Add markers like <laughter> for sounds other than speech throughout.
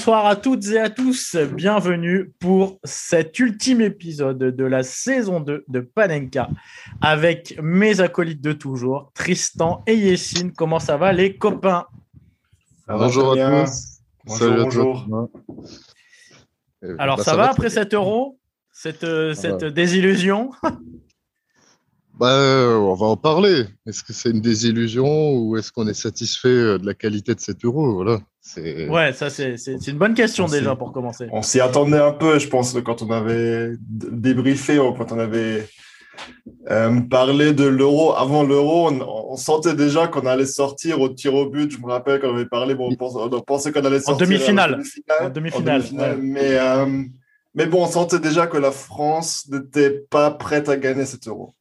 Bonsoir à toutes et à tous, bienvenue pour cet ultime épisode de la saison 2 de Panenka avec mes acolytes de toujours, Tristan et Yessine. Comment ça va les copains? Bonjour à tous. Bonjour, Alors ça, va, après cet euro? Cette, euh, cette désillusion? Bah, euh, on va en parler. Est-ce que c'est une désillusion ou est-ce qu'on est satisfait euh, de la qualité de cet euro? Voilà. Ouais, ça c'est une bonne question déjà pour commencer. On s'y attendait un peu, je pense, quand on avait débriefé, quand on avait euh, parlé de l'euro. Avant l'euro, on, sentait déjà qu'on allait sortir au tir au but. Je me rappelle quand on avait parlé, bon, on, pensait qu'on allait sortir en demi-finale. En demi-finale. mais, mais bon, on sentait déjà que la France n'était pas prête à gagner cet euro.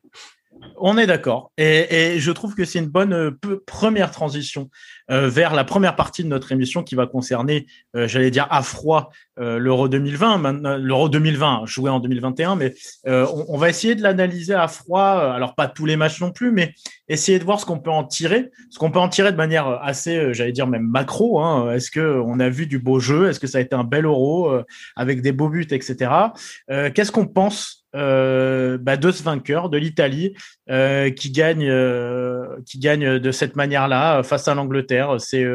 On est d'accord. Et, je trouve que c'est une bonne euh, première transition euh, vers la première partie de notre émission qui va concerner, euh, j'allais dire à froid, l'Euro 2020, l'Euro 2020 joué en 2021, mais on, va essayer de l'analyser à froid. Alors pas tous les matchs non plus, mais essayer de voir ce qu'on peut en tirer, ce qu'on peut en tirer de manière assez, j'allais dire même macro. Hein. Est-ce que on a vu du beau jeu? Est-ce que ça a été un bel Euro avec des beaux buts, etc. Qu'est-ce qu'on pense bah, de ce vainqueur, de l'Italie, euh, qui gagne, euh, qui gagne de cette manière-là face à l'Angleterre. C'est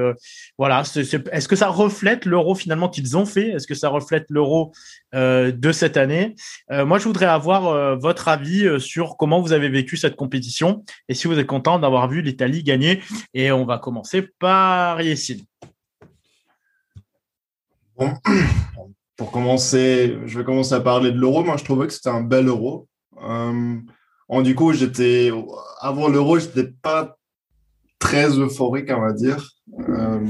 voilà. Est-ce que ça reflète l'euro finalement qu'ils ont fait? Est-ce que ça reflète l'euro de cette année? Moi, je voudrais avoir votre avis sur comment vous avez vécu cette compétition et si vous êtes content d'avoir vu l'Italie gagner. Et on va commencer par Yessine. Pour commencer, je vais commencer à parler de l'euro. Moi, je trouvais que c'était un bel euro. Euh, du coup, j'étais avant l'euro, j'étais pas très euphorique, on va dire. Euh,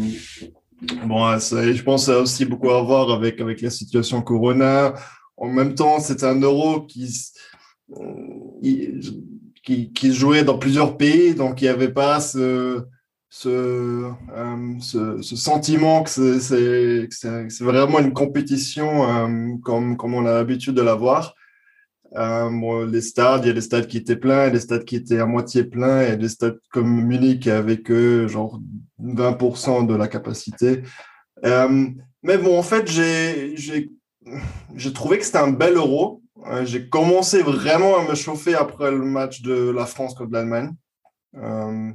bon, ça, je pense que ça a aussi beaucoup à voir avec avec la situation Corona. En même temps, c'était un euro qui, qui qui jouait dans plusieurs pays, donc il n'y avait pas ce euh, ce, ce, sentiment que c'est vraiment une compétition euh, comme, comme on a l'habitude de la voir. Bon, les stades, il y a des stades qui étaient pleins, des stades qui étaient à moitié pleins, et des stades comme Munich avec eux, genre 20% de la capacité. Euh, mais bon, en fait, j'ai trouvé que c'était un bel euro. Euh, j'ai commencé vraiment à me chauffer après le match de la France contre l'Allemagne. Euh,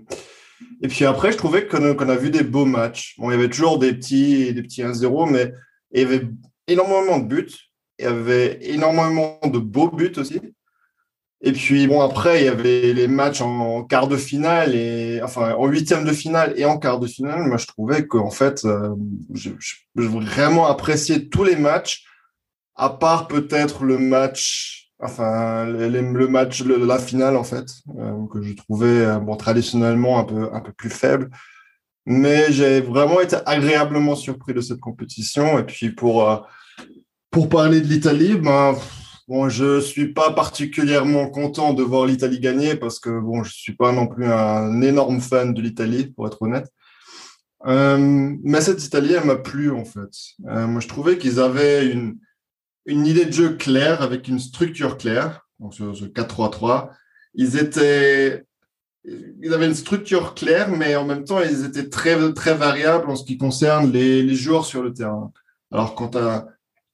et puis après, je trouvais qu'on a vu des beaux matchs. Bon, il y avait toujours des petits, des petits 1-0, mais il y avait énormément de buts. Il y avait énormément de beaux buts aussi. Et puis, bon, après, il y avait les matchs en, quart de finale, et, enfin, en huitième de finale et en quart de finale. Moi, je trouvais qu'en fait, euh, j'ai vraiment apprécié tous les matchs, à part peut-être le match enfin le match, la finale en fait, euh, que je trouvais euh, bon traditionnellement un peu un peu plus faible, mais j'ai vraiment été agréablement surpris de cette compétition. Et puis pour euh, pour parler de l'Italie, ben bon, je suis pas particulièrement content de voir l'Italie gagner parce que bon, je suis pas non plus un énorme fan de l'Italie pour être honnête. mais cette Italie, elle m'a plu en fait. moi, je trouvais qu'ils avaient une une idée de jeu claire avec une structure claire. Donc, sur ce 4-3-3, ils étaient, ils avaient une structure claire, mais en même temps, ils étaient très, très variables en ce qui concerne les, les joueurs sur le terrain. Alors, quand,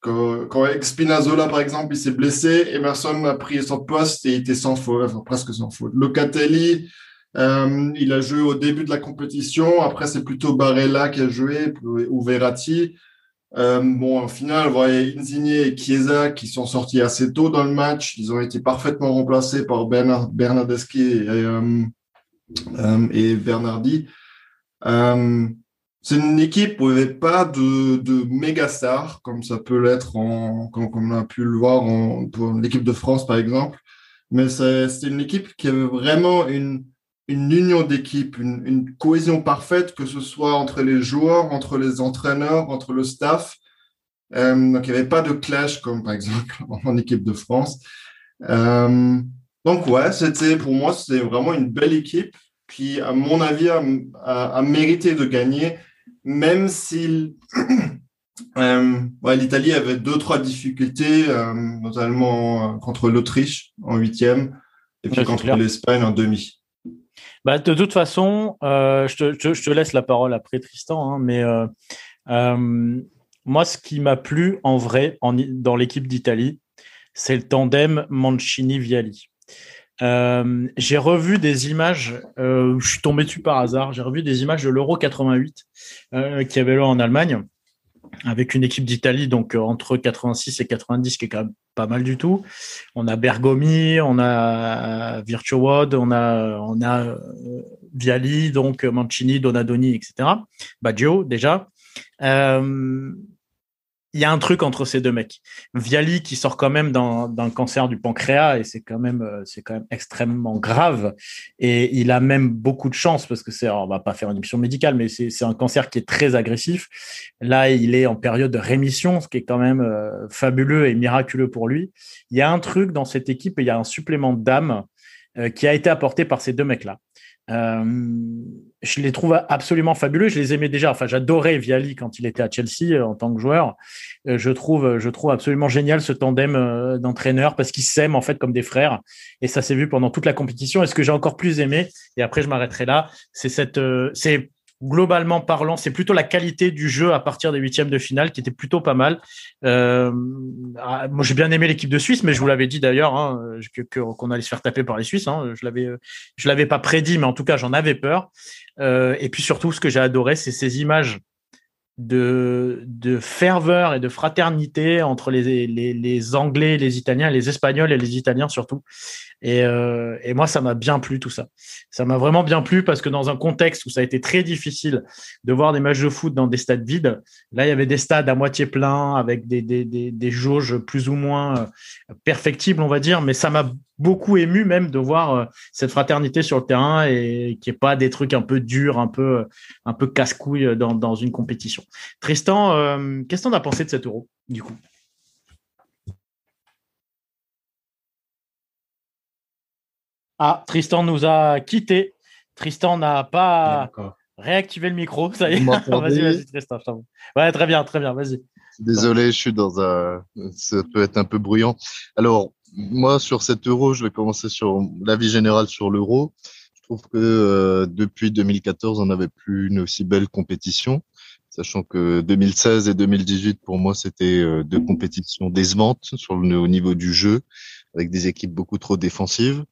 quand, Spinazzola, par exemple, il s'est blessé, Emerson a pris son poste et il était sans faute, presque sans faute. Locatelli, euh, il a joué au début de la compétition. Après, c'est plutôt Barella qui a joué, ou Verratti. Euh, bon, au final, voyez, Insigne et Chiesa qui sont sortis assez tôt dans le match, ils ont été parfaitement remplacés par Bernard, Bernardeschi et, euh, euh, et Bernardi. C'est une équipe où il n'y avait pas de, de méga stars, comme ça peut l'être, en, comme, comme, on a pu le voir en, pour l'équipe de France, par exemple. Mais c'est une équipe qui avait vraiment une, une union d'équipe, une, cohésion parfaite, que ce soit entre les joueurs, entre les entraîneurs, entre le staff. Euh, donc, il n'y avait pas de clash comme par exemple <laughs> en équipe de France. Euh, donc, ouais, c'était pour moi, c'était vraiment une belle équipe qui, à mon avis, a, mérité de gagner, même si <clears throat> euh, l'Italie avait deux, trois difficultés, notamment contre l'Autriche en huitième et puis contre l'Espagne en demi. Bah, de toute façon, euh, je, te, je, te, laisse la parole après Tristan, hein, mais euh, euh, moi, ce qui m'a plu en vrai dans l'équipe d'Italie, c'est le tandem Mancini-Viali. Euh, j'ai revu des images, euh, je suis tombé dessus par hasard, j'ai revu des images de l'Euro 88 euh, qui avait lieu en Allemagne avec une équipe d'Italie, donc entre 86 et 90, qui est quand même pas mal du tout. On a Bergomi, on a Virtuod, on a, on a Viali, donc Mancini, Donadoni, etc. Baggio, déjà. Euh, il y a un truc entre ces deux mecs. Viali qui sort quand même d'un cancer du pancréas et c'est quand même euh, c'est quand même extrêmement grave et il a même beaucoup de chance parce que c'est on va pas faire une émission médicale mais c'est un cancer qui est très agressif. Là, il est en période de rémission, ce qui est quand même euh, fabuleux et miraculeux pour lui. Il y a un truc dans cette équipe et il y a un supplément d'âme euh, qui a été apporté par ces deux mecs là. Je les trouve absolument fabuleux. Je les aimais déjà. Enfin, j'adorais Viali quand il était à Chelsea euh, en tant que joueur. Euh, je trouve, je trouve absolument génial ce tandem d'entraîneurs parce qu'ils s'aiment en fait comme des frères. Et ça s'est vu pendant toute la compétition. Et ce que j'ai encore plus aimé, et après je m'arrêterai là, c'est cette, c'est globalement parlant, c'est plutôt la qualité du jeu à partir des huitièmes de finale qui était plutôt pas mal. Euh, ah, moi, j'ai bien aimé l'équipe de Suisse, mais je vous l'avais dit d'ailleurs hein, qu'on allait se faire taper par les Suisses. Hein. Je l'avais, l'avais pas prédit, mais en tout cas, j'en avais peur. Euh, et puis surtout, ce que j'ai adoré, c'est ces images de, ferveur et de fraternité entre les Anglais, les Italiens, les Espagnols et les Italiens surtout. Et, euh, et moi, ça m'a bien plu tout ça. Ça m'a vraiment bien plu parce que dans un contexte où ça a été très difficile de voir des matchs de foot dans des stades vides, là, il y avait des stades à moitié pleins avec des, des, des, des jauges plus ou moins euh, perfectibles, on va dire. Mais ça m'a beaucoup ému même de voir euh, cette fraternité sur le terrain et qui est pas des trucs un peu durs, un peu un peu casse-couille dans, dans une compétition. Tristan, euh, qu'est-ce que tu as pensé de cet euro du coup? Ah, Tristan nous a quitté. Tristan n'a pas réactivé le micro. Ça y est. <laughs> vas-y, vas-y, Tristan. Ouais, très bien, très bien. Vas-y. Désolé, je suis dans un. Ça peut être un peu bruyant. Alors, moi, sur cet euro, je vais commencer sur l'avis général sur l'euro. Je trouve que euh, depuis 2014, on n'avait plus une aussi belle compétition, sachant que 2016 et 2018, pour moi, c'était euh, deux compétitions décevantes sur le, au niveau du jeu, avec des équipes beaucoup trop défensives.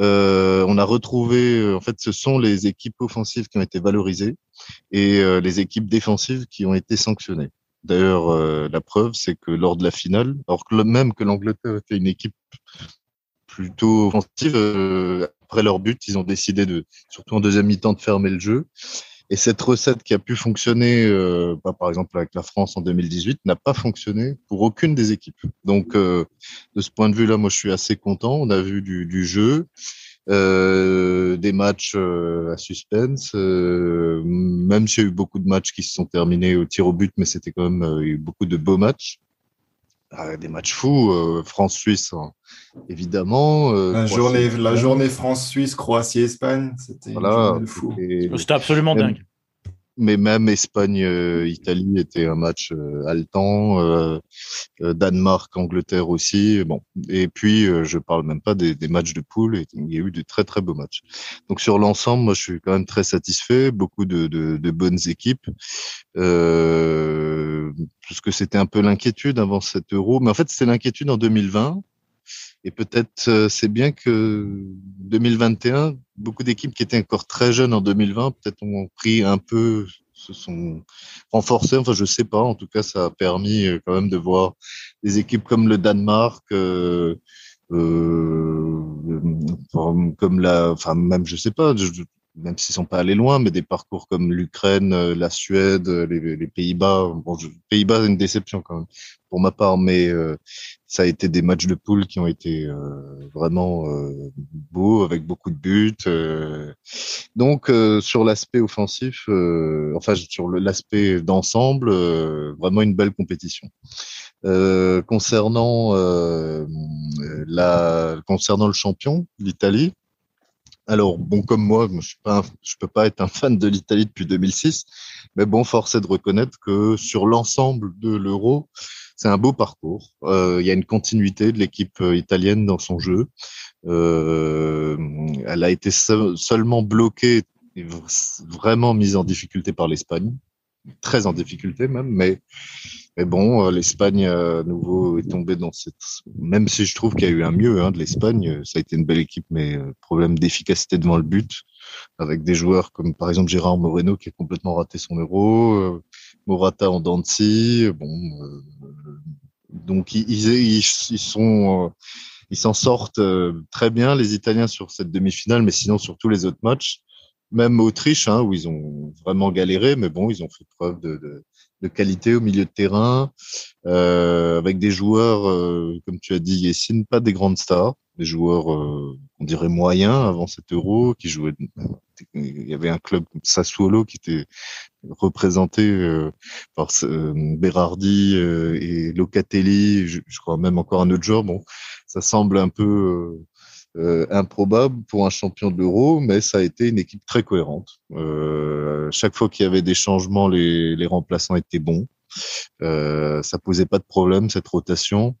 Euh, on a retrouvé, en fait, ce sont les équipes offensives qui ont été valorisées et les équipes défensives qui ont été sanctionnées. D'ailleurs, euh, la preuve, c'est que lors de la finale, alors que même que l'Angleterre était une équipe plutôt offensive, euh, après leur but, ils ont décidé de, surtout en deuxième mi-temps, de fermer le jeu. Et cette recette qui a pu fonctionner, euh, bah, par exemple avec la France en 2018, n'a pas fonctionné pour aucune des équipes. Donc, de ce point de vue-là, moi, je suis assez content. On a vu du, du jeu. Euh, des matchs euh, à suspense, euh, même s'il y a eu beaucoup de matchs qui se sont terminés au tir au but, mais c'était quand même eu beaucoup de beaux matchs. Des matchs fous, France-Suisse, hein, évidemment. la, journée, la journée France-Suisse, Croatie-Espagne, c'était voilà, fou. C'était absolument dingue mais même Espagne-Italie euh, était un match euh, haletant, euh, Danemark-Angleterre aussi. Bon, et puis je parle même pas des, des, matchs de poule. Il y a eu de très très beaux matchs. Donc sur l'ensemble, moi je suis quand même très satisfait. Beaucoup de, de, de bonnes équipes. Euh, parce que c'était un peu l'inquiétude avant cet Euro, mais en fait c'était l'inquiétude en 2020 et peut-être euh, c'est bien que 2021, beaucoup d'équipes qui étaient encore très jeunes en 2020, peut-être ont pris un peu, se sont renforcées. Enfin, je sais pas. En tout cas, ça a permis euh, quand même de voir des équipes comme le Danemark. Euh, comme la, enfin même je sais pas, même s'ils sont pas allés loin, mais des parcours comme l'Ukraine, la Suède, les, les Pays-Bas. Bon, Pays-Bas, une déception quand même pour ma part, mais euh, ça a été des matchs de poule qui ont été euh, vraiment euh, beaux, avec beaucoup de buts. donc sur l'aspect offensif, enfin sur l'aspect d'ensemble, vraiment une belle compétition. concernant la concernant le champion, l'Italie. Alors bon, comme moi, je je peux pas être un fan de l'Italie depuis 2006, mais bon, force est de reconnaître que sur l'ensemble de l'Euro, c'est un beau parcours. Euh, il y a une continuité de l'équipe euh, italienne dans son jeu. Euh, elle a été seulement bloquée et vraiment mise en difficulté par l'Espagne. Très en difficulté même, mais mais bon, l'Espagne à nouveau est tombée dans cette. Même si je trouve qu'il y a eu un mieux hein, de l'Espagne, ça a été une belle équipe, mais problème d'efficacité devant le but, avec des joueurs comme par exemple Gérard Moreno qui a complètement raté son euro, Morata en Dancy, bon. donc ils, ils, ils sont ils s'en sortent très bien les Italiens sur cette demi-finale, mais sinon sur tous les autres matchs même Autriche, hein, où ils ont vraiment galéré, mais bon, ils ont fait preuve de, de, de qualité au milieu de terrain, euh, avec des joueurs, euh, comme tu as dit, Yessine, pas des grandes stars, des joueurs, euh, on dirait moyens avant cet Euro, qui jouaient. Il y avait un club Sassuolo qui était représenté euh, par Berardi et Locatelli, je, je, crois même encore un autre joueur. Bon, ça semble un peu euh, improbable pour un champion de l'Euro, mais ça a été une équipe très cohérente. Euh, chaque fois qu'il y avait des changements, les, les remplaçants étaient bons. Euh, ça posait pas de problème cette rotation.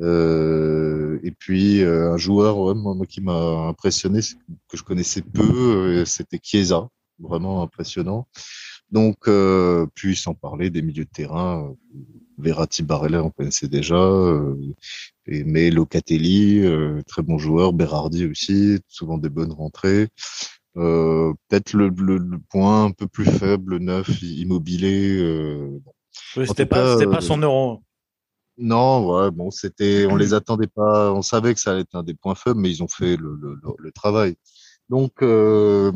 Euh, et puis euh, un joueur ouais, moi, qui m'a impressionné, que je connaissais peu, euh, c'était Chiesa, vraiment impressionnant. Donc, euh, puis sans parler des milieux de terrain, Verratti, Barella, on connaissait déjà, euh, mais Locatelli, euh, très bon joueur, Berardi aussi, souvent des bonnes rentrées. Euh, peut-être le, le, le, point un peu plus faible, neuf, immobilier. Euh, bon. c'était pas, pas, pas son euro. Non, ouais, bon, c'était, on <clears throat> les attendait pas, on savait que ça allait être un des points faibles, mais ils ont fait le, le, le travail. Donc, euh,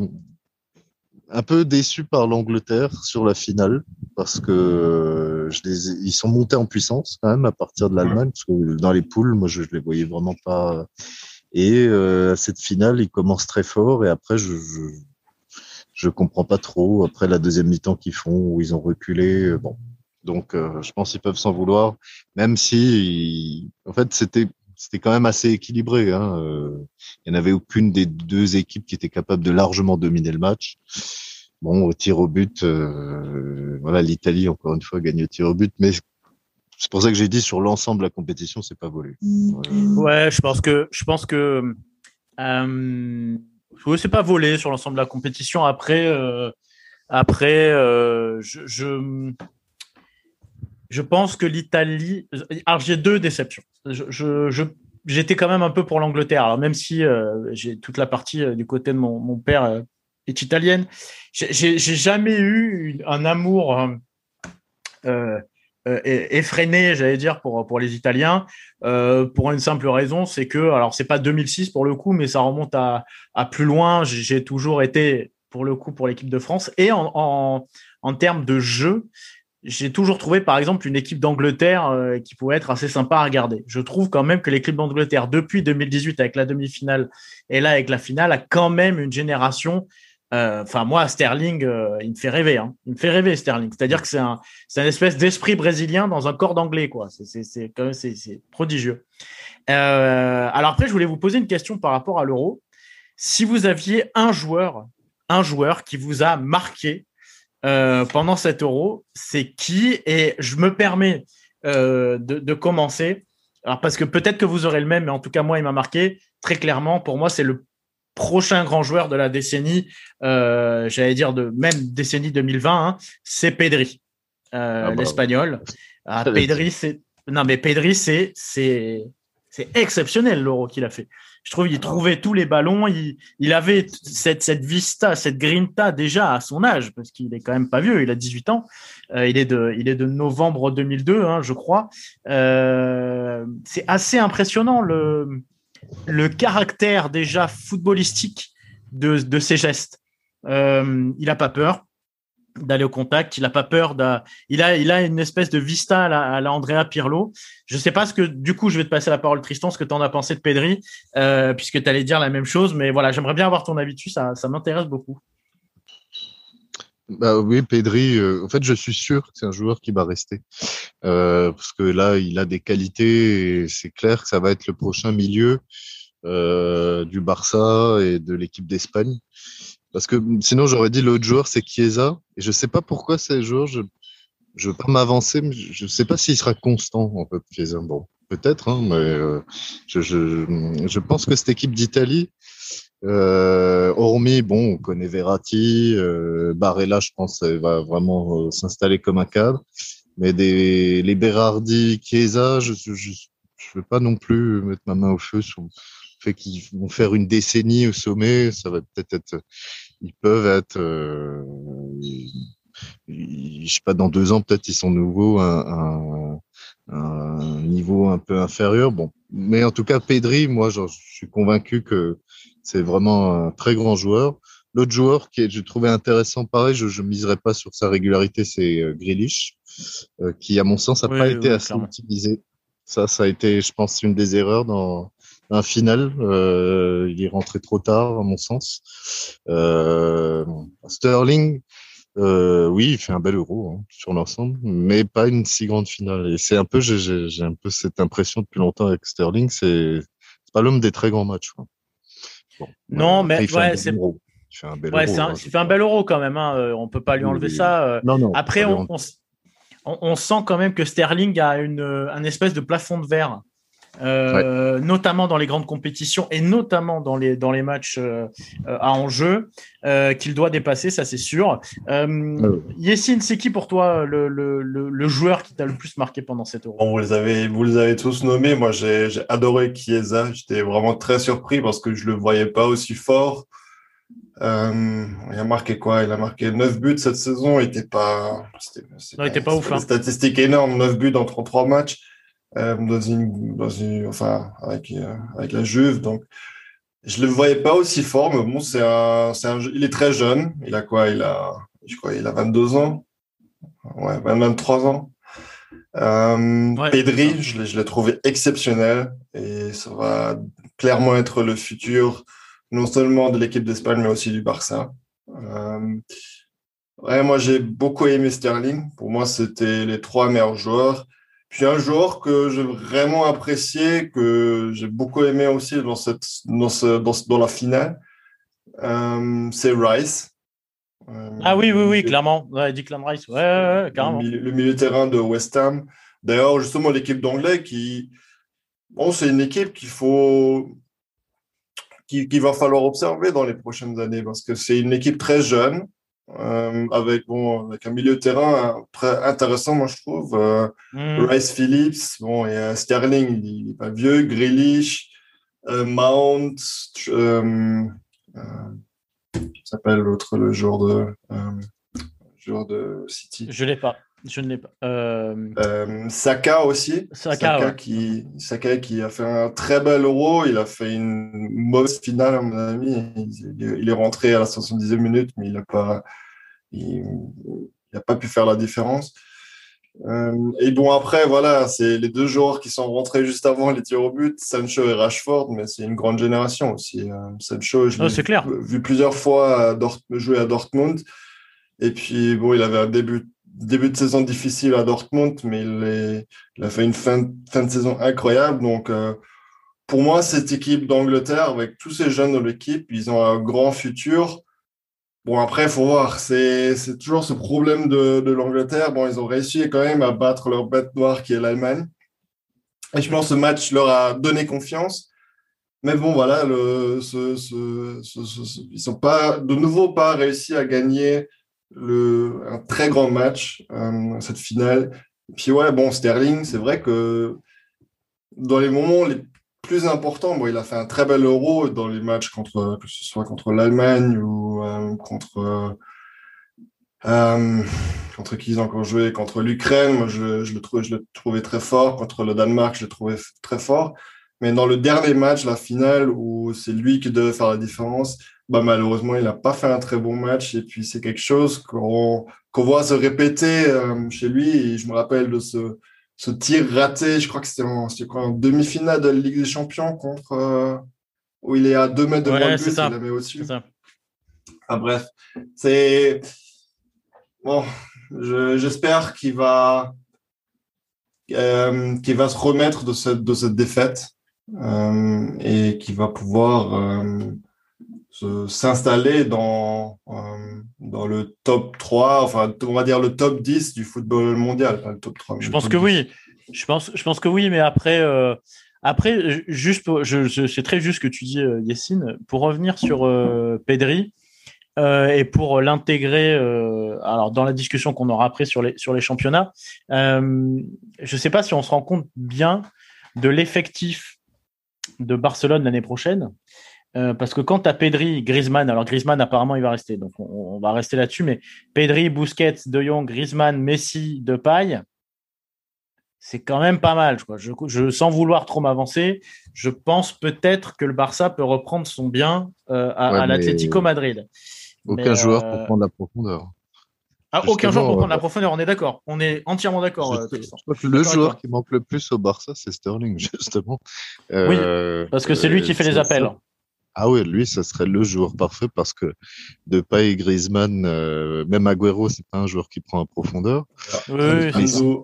un peu déçu par l'Angleterre sur la finale parce que je les, ils sont montés en puissance quand même à partir de l'Allemagne parce que dans les poules, moi je, je les voyais vraiment pas. Et euh, cette finale, ils commencent très fort et après je, je je comprends pas trop après la deuxième mi-temps qu'ils font où ils ont reculé. Euh, bon, donc euh, je pense qu'ils peuvent s'en vouloir, même si en fait c'était c'était quand même assez équilibré. Hein. Euh, il n'y en avait aucune des deux équipes qui était capable de largement dominer le match. Bon, au tir au but, euh, voilà, l'Italie encore une fois gagne au tir au but, mais c'est pour ça que j'ai dit sur l'ensemble de la compétition, c'est pas volé. Euh... Ouais, je pense que je pense que euh, c'est pas volé sur l'ensemble de la compétition. Après, euh, après, euh, je, je je pense que l'Italie. Alors, j'ai deux déceptions. J'étais quand même un peu pour l'Angleterre. Alors, même si euh, j'ai toute la partie euh, du côté de mon, père euh, est italienne, j'ai jamais eu un amour effréné, j'allais dire, pour, pour les Italiens, pour une simple raison, c'est que, alors, c'est pas 2006 pour le coup, mais ça remonte à, plus loin. J'ai toujours été, pour le coup, pour l'équipe de France. Et en, en termes de jeu, j'ai toujours trouvé, par exemple, une équipe d'Angleterre euh, qui pouvait être assez sympa à regarder. Je trouve quand même que l'équipe d'Angleterre, depuis 2018 avec la demi-finale et là avec la finale, a quand même une génération. Enfin, euh, moi, Sterling, euh, il me fait rêver. Hein. Il me fait rêver, Sterling. C'est-à-dire que c'est un, c'est une espèce d'esprit brésilien dans un corps d'anglais, quoi. C'est, c'est, quand même, c'est, c'est prodigieux. alors après, je voulais vous poser une question par rapport à l'Euro. Si vous aviez un joueur, un joueur qui vous a marqué euh, pendant cet euro, c'est qui Et je me permets euh, de, de, commencer, alors parce que peut-être que vous aurez le même, mais en tout cas moi il m'a marqué très clairement. Pour moi, c'est le prochain grand joueur de la décennie, euh, j'allais dire de même décennie 2020, hein, c'est Pedri, euh, ah bah, l'espagnol. Ah, Pedri, c'est non mais Pedri, c'est c'est c'est exceptionnel l'euro qu'il a fait. Je trouve qu'il trouvait tous les ballons. Il, il avait cette, cette vista, cette grinta déjà à son âge, parce qu'il est quand même pas vieux. Il a 18 ans. Euh, il est de, il est de novembre 2002, hein, je crois. Euh, c'est assez impressionnant le, le caractère déjà footballistique de, de ses gestes. Euh, il a pas peur d'aller au contact. Il a pas peur il a, il a une espèce de vista à la, Pirlo. Je sais pas ce que, du coup, je vais te passer la parole, Tristan, ce que tu en as pensé de Pedri, euh, puisque tu allais dire la même chose. Mais voilà, j'aimerais bien avoir ton avis. Ça, m'intéresse beaucoup. Bah oui, Pedri. Euh, en fait, je suis sûr que c'est un joueur qui va rester euh, parce que là, il a des qualités. et C'est clair que ça va être le prochain milieu du Barça et de l'équipe d'Espagne. Parce que sinon, j'aurais dit l'autre joueur, c'est Chiesa. Et je sais pas pourquoi c'est joueur. Je je veux pas m'avancer, mais je sais pas s'il sera constant en fait, Chiesa. Bon, peut-être, hein, mais euh, je, je, je pense que cette équipe d'Italie, Euh, hormis, bon, on connaît Verratti, euh, Barella, je pense, va vraiment euh, s'installer comme un cadre. Mais des, les Berardi, Chiesa, je ne veux pas non plus mettre ma main au feu sur fait qu'ils vont faire une décennie au sommet. Ça va peut-être être, ils peuvent être, euh, je sais pas, dans deux ans, peut-être ils sont nouveaux un, un, un, niveau un peu inférieur. Bon, mais en tout cas, Pedri, moi, je suis convaincu que c'est vraiment un très grand joueur. L'autre joueur qui je trouvais intéressant, pareil, je ne miserais pas sur sa régularité, c'est euh, Grealish, euh, qui, à mon sens, n'a pas été assez clairement. utilisé. Ça, ça a été, je pense, une des erreurs dans un final. Euh, il est rentré trop tard, à mon sens. Euh, Sterling, euh, oui, il fait un bel euro hein, sur l'ensemble, mais pas une si grande finale. Et c'est un peu, j'ai un peu cette impression depuis longtemps avec Sterling, c'est pas l'homme des très grands matchs. Quoi. Bon, non, mais ouais, c'est. Il fait un bel ouais, euro. Un, hein, il fait un bel euro quand même. Hein. On peut pas lui enlever oui, ça. Non, non, Après, on, on, on, sent quand même que Sterling a une, un espèce de plafond de verre. Euh, ouais. notamment dans les grandes compétitions et notamment dans les, dans les matchs euh, à enjeu euh, qu'il doit dépasser, ça c'est sûr. Euh, Yessine, c'est qui pour toi le, le, le, le joueur qui t'a le plus marqué pendant cette Euro? Bon, vous, les avez, vous les avez tous nommés. Moi, j'ai adoré Chiesa. J'étais vraiment très surpris parce que je le voyais pas aussi fort. Euh, il a marqué quoi? Il a marqué 9 buts cette saison. Il était pas. Non, il était pas ouf. Hein. Statistique énorme 9 buts dans 33 matchs. Euh, dans une, dans une, enfin, avec, euh, avec la Juve. Donc, je le voyais pas aussi fort, mais bon, c'est un, un, il est très jeune. Il a quoi? Il a, je crois, il a 22 ans. Ouais, 23 ans. Euh, ouais, Pedri, je l'ai, je l'ai trouvé exceptionnel et ça va clairement être le futur non seulement de l'équipe d'Espagne, mais aussi du Barça. Euh, ouais, moi, j'ai beaucoup aimé Sterling. Pour moi, c'était les trois meilleurs joueurs. Puis un joueur que j'ai vraiment apprécié, que j'ai beaucoup aimé aussi dans, cette, dans, ce, dans, dans la finale, euh, c'est Rice. Euh, ah oui, oui, oui, clairement. Ouais, Declan Rice, ouais, ouais, ouais carrément. Le milieu, le milieu de terrain de West Ham. D'ailleurs, justement, l'équipe d'anglais qui. Bon, c'est une équipe qu'il faut qu'il va falloir observer dans les prochaines années parce que c'est une équipe très jeune euh, avec bon avec un milieu de terrain très intéressant moi je trouve. Euh, mm. Rice Phillips bon et euh, Sterling il, n'est pas vieux. Grealish euh, Mount s'appelle l'autre le joueur de joueur de City? Je l'ai pas je ne l'ai pas. Euh... Euh, Saka aussi. Saka, Saka ouais. qui, Saka qui a fait un très bel euro. Il a fait une mauvaise finale, à mon avis. Il, il est rentré à la 70e minute, mais il n'a pas, il, il a pas pu faire la différence. Euh, et bon, après, voilà, c'est les deux joueurs qui sont rentrés juste avant les tirs au but, Sancho et Rashford, mais c'est une grande génération aussi. Sancho, je l'ai oh, vu plusieurs fois à jouer à Dortmund. Et puis, bon, il avait un début début de saison difficile à Dortmund, mais il, a fait une fin, de saison incroyable. Donc, euh, pour moi, cette équipe d'Angleterre, avec tous ces jeunes de l'équipe, ils ont un grand futur. Bon, après, il faut voir. C'est toujours ce problème de, l'Angleterre. Bon, ils ont réussi quand même à battre leur bête noire qui est l'Allemagne. Et je pense que ce match leur a donné confiance. Mais bon, voilà, le, ce, ce, ce, ils sont pas, de nouveau pas réussi à gagner un très grand match, euh, cette finale. Puis ouais, bon, Sterling, c'est vrai que dans les moments les plus importants, bon, il a fait un très bel euro dans les matchs contre, que ce soit contre l'Allemagne ou euh, contre euh, contre qui ils ont encore joué, contre l'Ukraine. Moi, je, je, le trouvais, je le trouvais très fort. Contre le Danemark, je le trouvais très fort. Mais dans le dernier match, la finale, où c'est lui qui devait faire la différence, bah, malheureusement, il n'a pas fait un très bon match. Et puis, c'est quelque chose qu'on qu voit se répéter euh, chez lui. Et je me rappelle de ce, ce tir raté, je crois que c'était en, en demi-finale de la Ligue des Champions contre. Euh, où il est à 2 mètres de ouais, le but, il la met au-dessus. Ah, bref, c'est. Bon, j'espère qu'il va. Euh, qu'il va se remettre de cette, de cette défaite et qu'il va pouvoir s'installer dans, euh, dans le top 3, enfin, on va dire le top 10 du football mondial, le top 3. Je pense que 10. oui. Je pense, je pense que oui, mais après, euh, Après, juste, je, je c'est très juste ce que tu dis, Yessine. Pour revenir sur Pedri, euh, et pour l'intégrer euh, alors dans la discussion qu'on aura après sur les sur les championnats euh, je ne sais pas si on se rend compte bien de l'effectif de Barcelone l'année prochaine parce que quand tu as Pedri, Griezmann, alors Griezmann apparemment il va rester, donc on, va rester là-dessus, mais Pedri, Busquets, De Jong, Griezmann, Messi, Depay, c'est quand même pas mal. Je, je, sans vouloir trop m'avancer, je pense peut-être que le Barça peut reprendre son bien à, l'Atlético Madrid. Aucun joueur pour euh, prendre la profondeur. Ah, aucun joueur pour prendre la profondeur, on est d'accord. On est entièrement d'accord. Euh, le joueur qui manque le plus au Barça, c'est Sterling, <laughs> justement. oui, euh, parce que c'est lui qui fait les appels. Ah oui, lui, ça serait le joueur parfait parce que de Depay, Griezmann, euh, même Agüero, c'est pas un joueur qui prend en profondeur. Oui,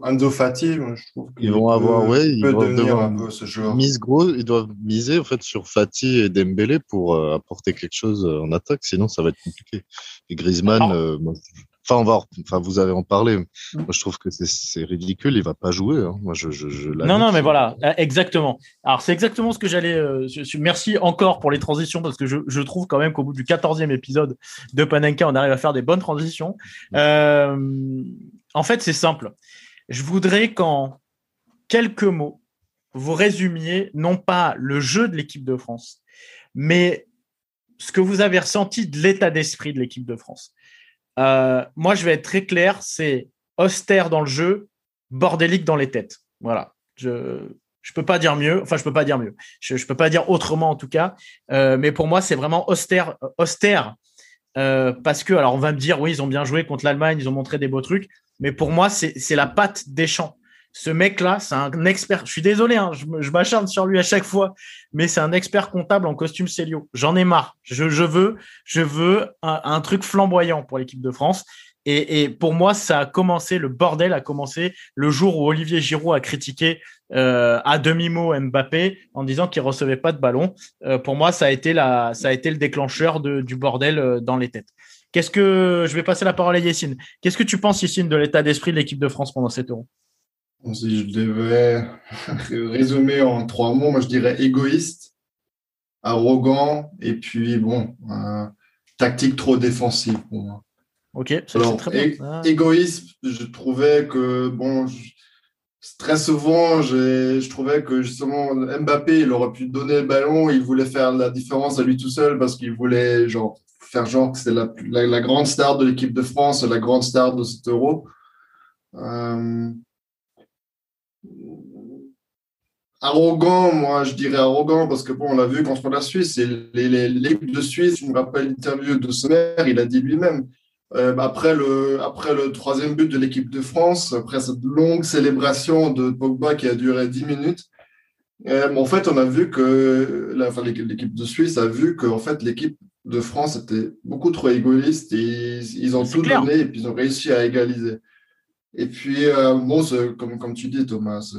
Anzo, Fati, je trouve ils vont avoir, ouais, ils vont devoir un peu ce joueur. Mise gros, ils doivent miser en fait sur Fati et Dembélé pour euh, apporter quelque chose en attaque, sinon ça va être compliqué. Et Griezmann, euh, Enfin, on va, enfin, vous avez en parlé. Mm. Moi, je trouve que c'est ridicule. Il va pas jouer. Hein. Moi, je, je, je non, non, mais voilà, euh, exactement. Alors, c'est exactement ce que j'allais. Euh, merci encore pour les transitions parce que je, je trouve quand même qu'au bout du 14e épisode de Panenka, on arrive à faire des bonnes transitions. Mm. Euh, en fait, c'est simple. Je voudrais qu'en quelques mots, vous résumiez non pas le jeu de l'équipe de France, mais ce que vous avez ressenti de l'état d'esprit de l'équipe de France. Euh, moi, je vais être très clair, c'est austère dans le jeu, bordélique dans les têtes. Voilà. Je ne peux pas dire mieux. Enfin, je peux pas dire mieux. Je, ne peux pas dire autrement en tout cas. Euh, mais pour moi, c'est vraiment austère, austère. Euh, parce que, alors, on va me dire, oui, ils ont bien joué contre l'Allemagne, ils ont montré des beaux trucs. Mais pour moi, c'est la patte des champs. Ce mec-là, c'est un expert. Je suis désolé, hein, je, m'acharne sur lui à chaque fois, mais c'est un expert comptable en costume Célio. J'en ai marre. Je, veux, je veux un, truc flamboyant pour l'équipe de France. Et, pour moi, ça a commencé, le bordel a commencé le jour où Olivier Giroud a critiqué euh, à demi-mot Mbappé en disant qu'il recevait pas de ballon. Euh, pour moi, ça a été la, ça a été le déclencheur du bordel euh, dans les têtes. Qu'est-ce que je vais passer la parole à Yessine. Qu'est-ce que tu penses, Yessine, de l'état d'esprit de l'équipe de France pendant cet euro si je devais <laughs> résumer en trois mots, moi je dirais égoïste, arrogant et puis bon, tactique trop défensive pour moi. Ok, c'est très bien. Ah. Égoïste, je trouvais que bon, très souvent, je trouvais que justement Mbappé, il aurait pu donner le ballon, il voulait faire la différence à lui tout seul parce qu'il voulait genre faire genre que la, la, grande star de l'équipe de France, la grande star de cet Euro. Euh, arrogant, moi je dirais arrogant parce que bon, on l'a vu contre la Suisse et l'équipe de Suisse, je me rappelle l'interview de Sommer, il a dit lui-même euh, après le après le troisième but de l'équipe de France, après cette longue célébration de Pogba qui a duré 10 minutes, euh, en fait on a vu que enfin, l'équipe de Suisse a vu que en fait l'équipe de France était beaucoup trop égoïste et ils, ont tout donné et puis ils ont réussi à égaliser. Et puis, euh, bon, comme, comme tu dis, Thomas,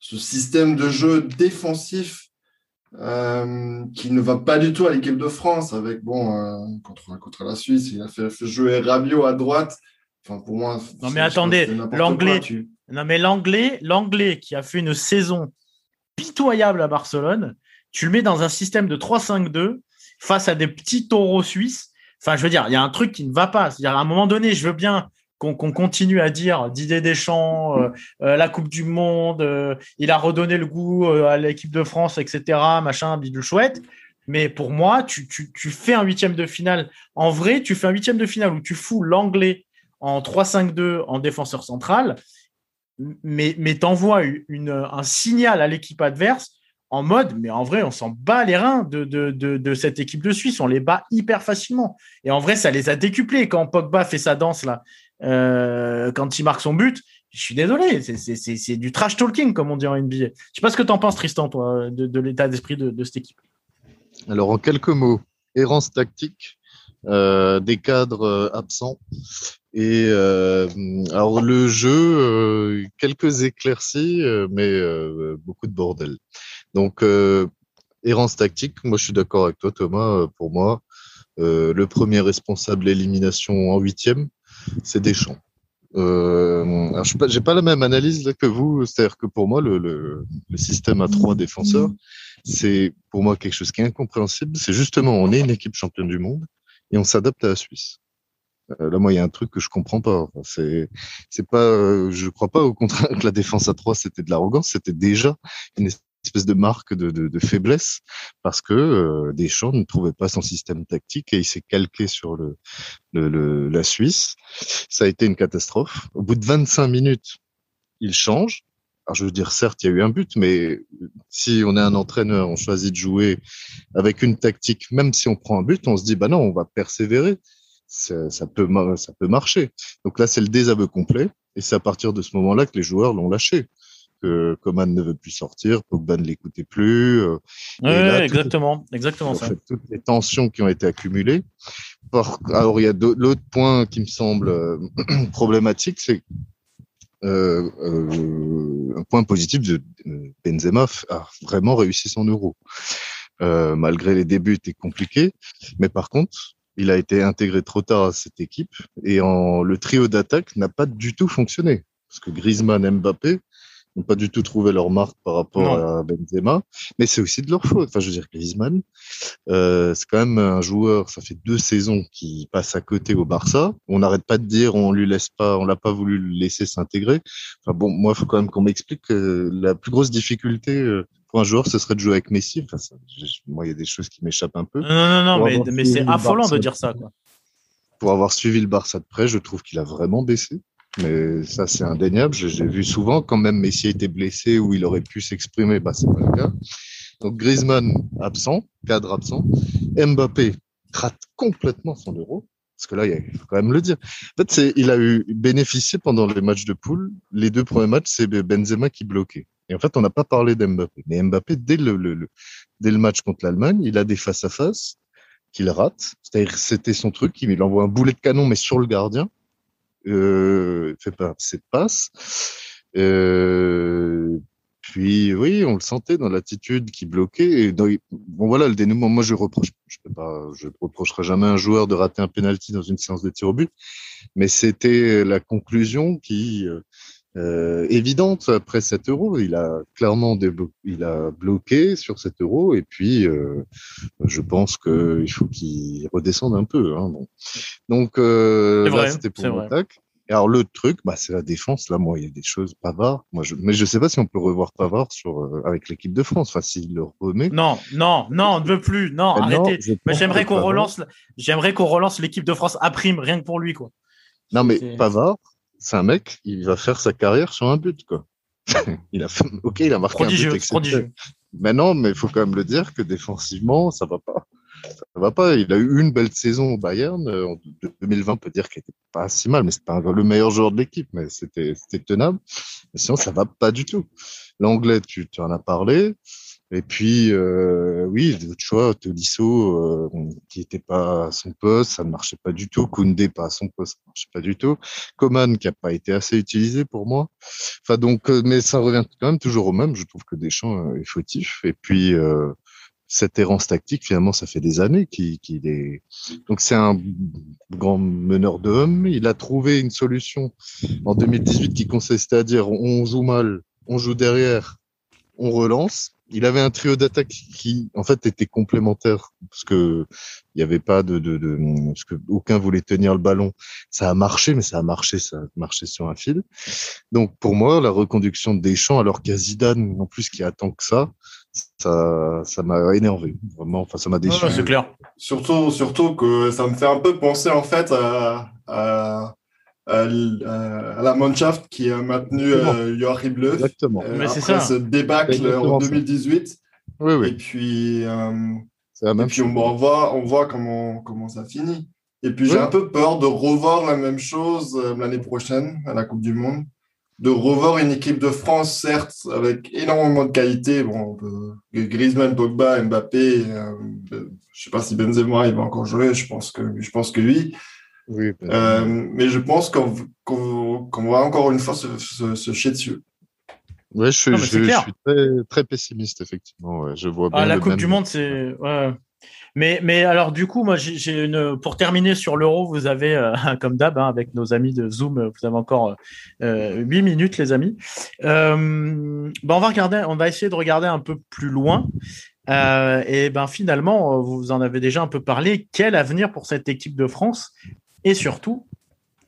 ce, système de jeu défensif euh, qui ne va pas du tout à l'équipe de France, avec, bon, euh, contre, contre la Suisse, il a fait, jouer Rabiot à droite. Enfin, pour moi. Non, mais attendez, l'anglais. Non, mais l'anglais, l'anglais qui a fait une saison pitoyable à Barcelone, tu le mets dans un système de 3-5-2 face à des petits taureaux suisses. Enfin, je veux dire, il y a un truc qui ne va pas. C'est-à-dire, à un moment donné, je veux bien qu'on continue à dire Didier Deschamps, euh, euh, la Coupe du Monde, euh, il a redonné le goût à l'équipe de France, etc., machin, bidule chouette. Mais pour moi, tu, fais un huitième de finale. En vrai, tu fais un huitième de finale où tu fous l'anglais en 3-5-2 en défenseur central, mais, mais t'envoies un signal à l'équipe adverse en mode, mais en vrai, on s'en bat les reins de, de, cette équipe de Suisse. On les bat hyper facilement. Et en vrai, ça les a décuplés quand Pogba fait sa danse là. Euh, quand il marque son but, je suis désolé, c'est du trash talking, comme on dit en NBA. Je sais pas ce que tu en penses, Tristan, de, l'état d'esprit de, cette équipe. Alors, en quelques mots, errance tactique, euh, des cadres euh, absents, et alors le jeu, quelques éclaircies, mais beaucoup de bordel. Donc, errance tactique, moi je suis d'accord avec toi, Thomas, pour moi. le premier responsable élimination en huitième, c'est Deschamps. Euh, je n'ai pas, la même analyse que vous. C'est-à-dire que pour moi, le, le, le, système à trois défenseurs, c'est pour moi quelque chose qui est incompréhensible. C'est justement, on est une équipe championne du monde et on s'adapte à la Suisse. Euh, là, moi, il y a un truc que je comprends pas. C'est, c'est pas, euh, je crois pas au contraire que la défense à trois c'était de l'arrogance. C'était déjà une espèce de marque de, de, de faiblesse parce que euh, Deschamps ne trouvait pas son système tactique et il s'est calqué sur le, le, la Suisse. Ça a été une catastrophe. Au bout de 25 minutes, il change. Alors je veux dire, certes, il y a eu un but, mais si on est un entraîneur, on choisit de jouer avec une tactique, même si on prend un but, on se dit, bah non, on va persévérer ça, peut, ça peut marcher. Donc là, c'est le désaveu complet. Et c'est à partir de ce moment-là que les joueurs l'ont lâché. Que Coman ne veut plus sortir, Pogba ne l'écoutait plus. Euh, ouais, exactement, exactement ça. toutes les tensions qui ont été accumulées. Alors, il y a l'autre point qui me semble euh, <clears throat> problématique, c'est euh, euh, un point positif de Benzema a vraiment réussi son euro. Malgré les débuts étaient compliqués, mais par contre, il a été intégré trop tard à cette équipe et en, le trio d'attaque n'a pas du tout fonctionné parce que Griezmann Mbappé n'ont pas du tout trouvé leur marque par rapport à Benzema, mais c'est aussi de leur faute. Enfin, je veux dire, Griezmann, euh, c'est quand même un joueur, ça fait deux saisons qu'il passe à côté au Barça. On n'arrête pas de dire, on lui laisse pas, on l'a pas voulu le laisser s'intégrer. Enfin bon, moi, il faut quand même qu'on m'explique que la plus grosse difficulté euh, pour un joueur, ce serait de jouer avec Messi. Enfin, moi, il y a des choses qui m'échappent un peu. Non, non, non, mais, mais c'est affolant de dire ça. Quoi. Pour avoir suivi le Barça de près, je trouve qu'il a vraiment baissé. Mais ça, c'est indéniable. J'ai vu souvent, quand même Messi était blessé ou il aurait pu s'exprimer, bah, c'est pas le cas. Donc Griezmann absent, cadre absent. Mbappé rate complètement son euro. Parce que là, il faut quand même le dire. En fait, il a eu bénéficié pendant les matchs de poule. Les deux premiers matchs, c'est Benzema qui bloquait. Et en fait, on n'a pas parlé d'Mbappé. Mais Mbappé, dès le, le, dès le match contre l'Allemagne, il a des face-à-face qu'il rate. C'est-à-dire, c'était son truc. Il envoie un boulet de canon, mais sur le gardien. Euh, fait pas cette passe. Euh, puis oui, on le sentait dans l'attitude qui bloquait. Et bon voilà, le dénouement. Moi, je reproche, je peux je reprocherai jamais un joueur de rater un penalty dans une séance de tir au but, mais c'était la conclusion qui euh, euh, évidente après 7 euros. Il a clairement il a bloqué sur 7 euros et puis euh, je pense qu'il faut qu'il redescende un peu. Hein, bon. Donc euh, là, c'était pour l'attaque. Alors le truc, bah, c'est la défense. Là, moi, il y a des choses Pavard. Moi, je... mais je sais pas si on peut revoir Pavard sur euh, avec l'équipe de France. Enfin, s'il le remet. Non, non, non, on ne veut plus. Non, arrêtez. j'aimerais qu'on relance. J'aimerais qu'on relance l'équipe de France à prime, rien que pour lui, quoi. Non, mais Pavard, c'est un mec, il va faire sa carrière sur un but, quoi. <laughs> il a ok, il a marqué un but, prodigieux. Mais non, mais il faut quand même le dire que défensivement, ça va pas. Ça va pas. Il a eu une belle saison au Bayern. Euh, en 2020, on peut dire qu'il était pas si mal, mais c'est pas le meilleur joueur de l'équipe, mais c'était, c'était tenable. Mais sinon, ça va pas du tout. L'anglais, tu, tu en as parlé. Et puis, euh, oui, d'autres choix, Tolisso, euh, qui était pas à son poste, ça ne marchait pas du tout. Koundé, pas à son poste, ça ne marchait pas du tout. Coman, qui n'a pas été assez utilisé pour moi. Enfin, donc, euh, mais ça revient quand même toujours au même. Je trouve que Deschamps est fautif. Et puis, euh, cette errance tactique, finalement, ça fait des années qu'il est. Donc, c'est un grand meneur d'hommes. Il a trouvé une solution en 2018 qui consistait à dire on joue mal, on joue derrière, on relance il avait un trio d'attaque qui, en fait, était complémentaire parce que il n'y avait pas de, de, de, parce que aucun voulait tenir le ballon. Ça a marché, mais ça a marché, ça a marché sur un fil. Donc, pour moi, la reconduction de Deschamps, alors qu'il y a Zidane, en plus, qui attend que ça, ça, ça m'a énervé. Vraiment, enfin, ça m'a déçu. c'est clair. Surtout, surtout que ça me fait un peu penser, en fait, à, à à la Mannschaft qui a maintenu euh, Joachim Löw Exactement. Euh, après ça. ce débâcle en 2018. Oui, oui. Et puis, euh, et puis on, voit, on voit comment, comment ça finit. Et puis j'ai un peu peur de revoir la même chose l'année prochaine à la Coupe du Monde. De revoir une équipe de France, certes, avec énormément de qualité. Bon, Griezmann, Pogba, Mbappé. je sais pas si Benzema il va encore jouer. Je pense que, je pense que oui. Oui, ben, euh, mais je pense qu'on va encore une fois se, se, chier dessus. Ouais, je, suis, je, suis très, très, pessimiste, effectivement. Ouais. Je vois ah, la Coupe du Monde, c'est. Ouais. Mais, mais alors, du coup, moi, j'ai une. Pour terminer sur l'euro, vous avez, euh, <laughs> comme d'hab, hein, avec nos amis de Zoom, vous avez encore euh, 8 minutes, les amis. Euh, ben, on va regarder, on va essayer de regarder un peu plus loin. Euh, et ben finalement, vous en avez déjà un peu parlé. Quel avenir pour cette équipe de France? Et surtout,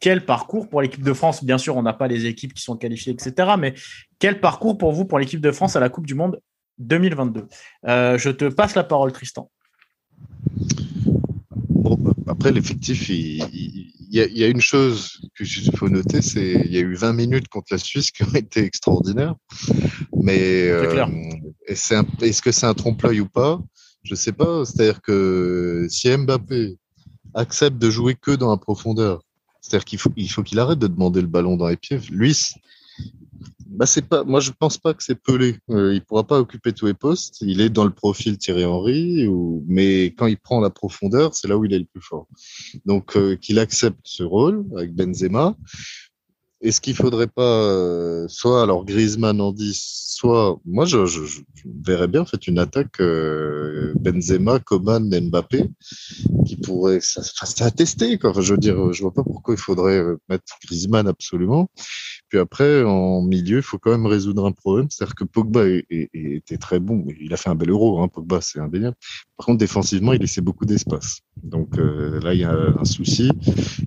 quel parcours pour l'équipe de France? Bien sûr, on n'a pas les équipes qui sont qualifiées, etc. Mais quel parcours pour vous pour l'équipe de France à la Coupe du Monde 2022 Je te passe la parole, Tristan. Bon, après, l'effectif, il, y a, une chose qu'il faut noter, c'est qu'il y a eu 20 minutes contre la Suisse qui ont été extraordinaires. Mais euh, est-ce que c'est un trompe-l'œil ou pas? Je ne sais pas. C'est-à-dire que si Mbappé accepte de jouer que dans la profondeur, c'est-à-dire qu'il faut, il faut qu'il arrête de demander le ballon dans les pieds. Lui, bah c'est pas, moi je pense pas que c'est Pelé. Euh, il pourra pas occuper tous les postes. Il est dans le profil Thierry Henry, mais quand il prend la profondeur, c'est là où il est le plus fort. Donc euh, qu'il accepte ce rôle avec Benzema. Est-ce qu'il faudrait pas euh, soit alors Griezmann en 10, soit moi je, je, je verrais bien en fait une attaque euh, Benzema, Coman, Mbappé qui pourrait ça, c'est à tester quoi. Enfin, je veux dire, je vois pas pourquoi il faudrait euh, mettre Griezmann absolument. Puis après en milieu, il faut quand même résoudre un problème, c'est-à-dire que Pogba était très bon, il a fait un bel euro, hein, Pogba c'est indéniable. Par contre défensivement, il laissait beaucoup d'espace. Donc là il y a un souci.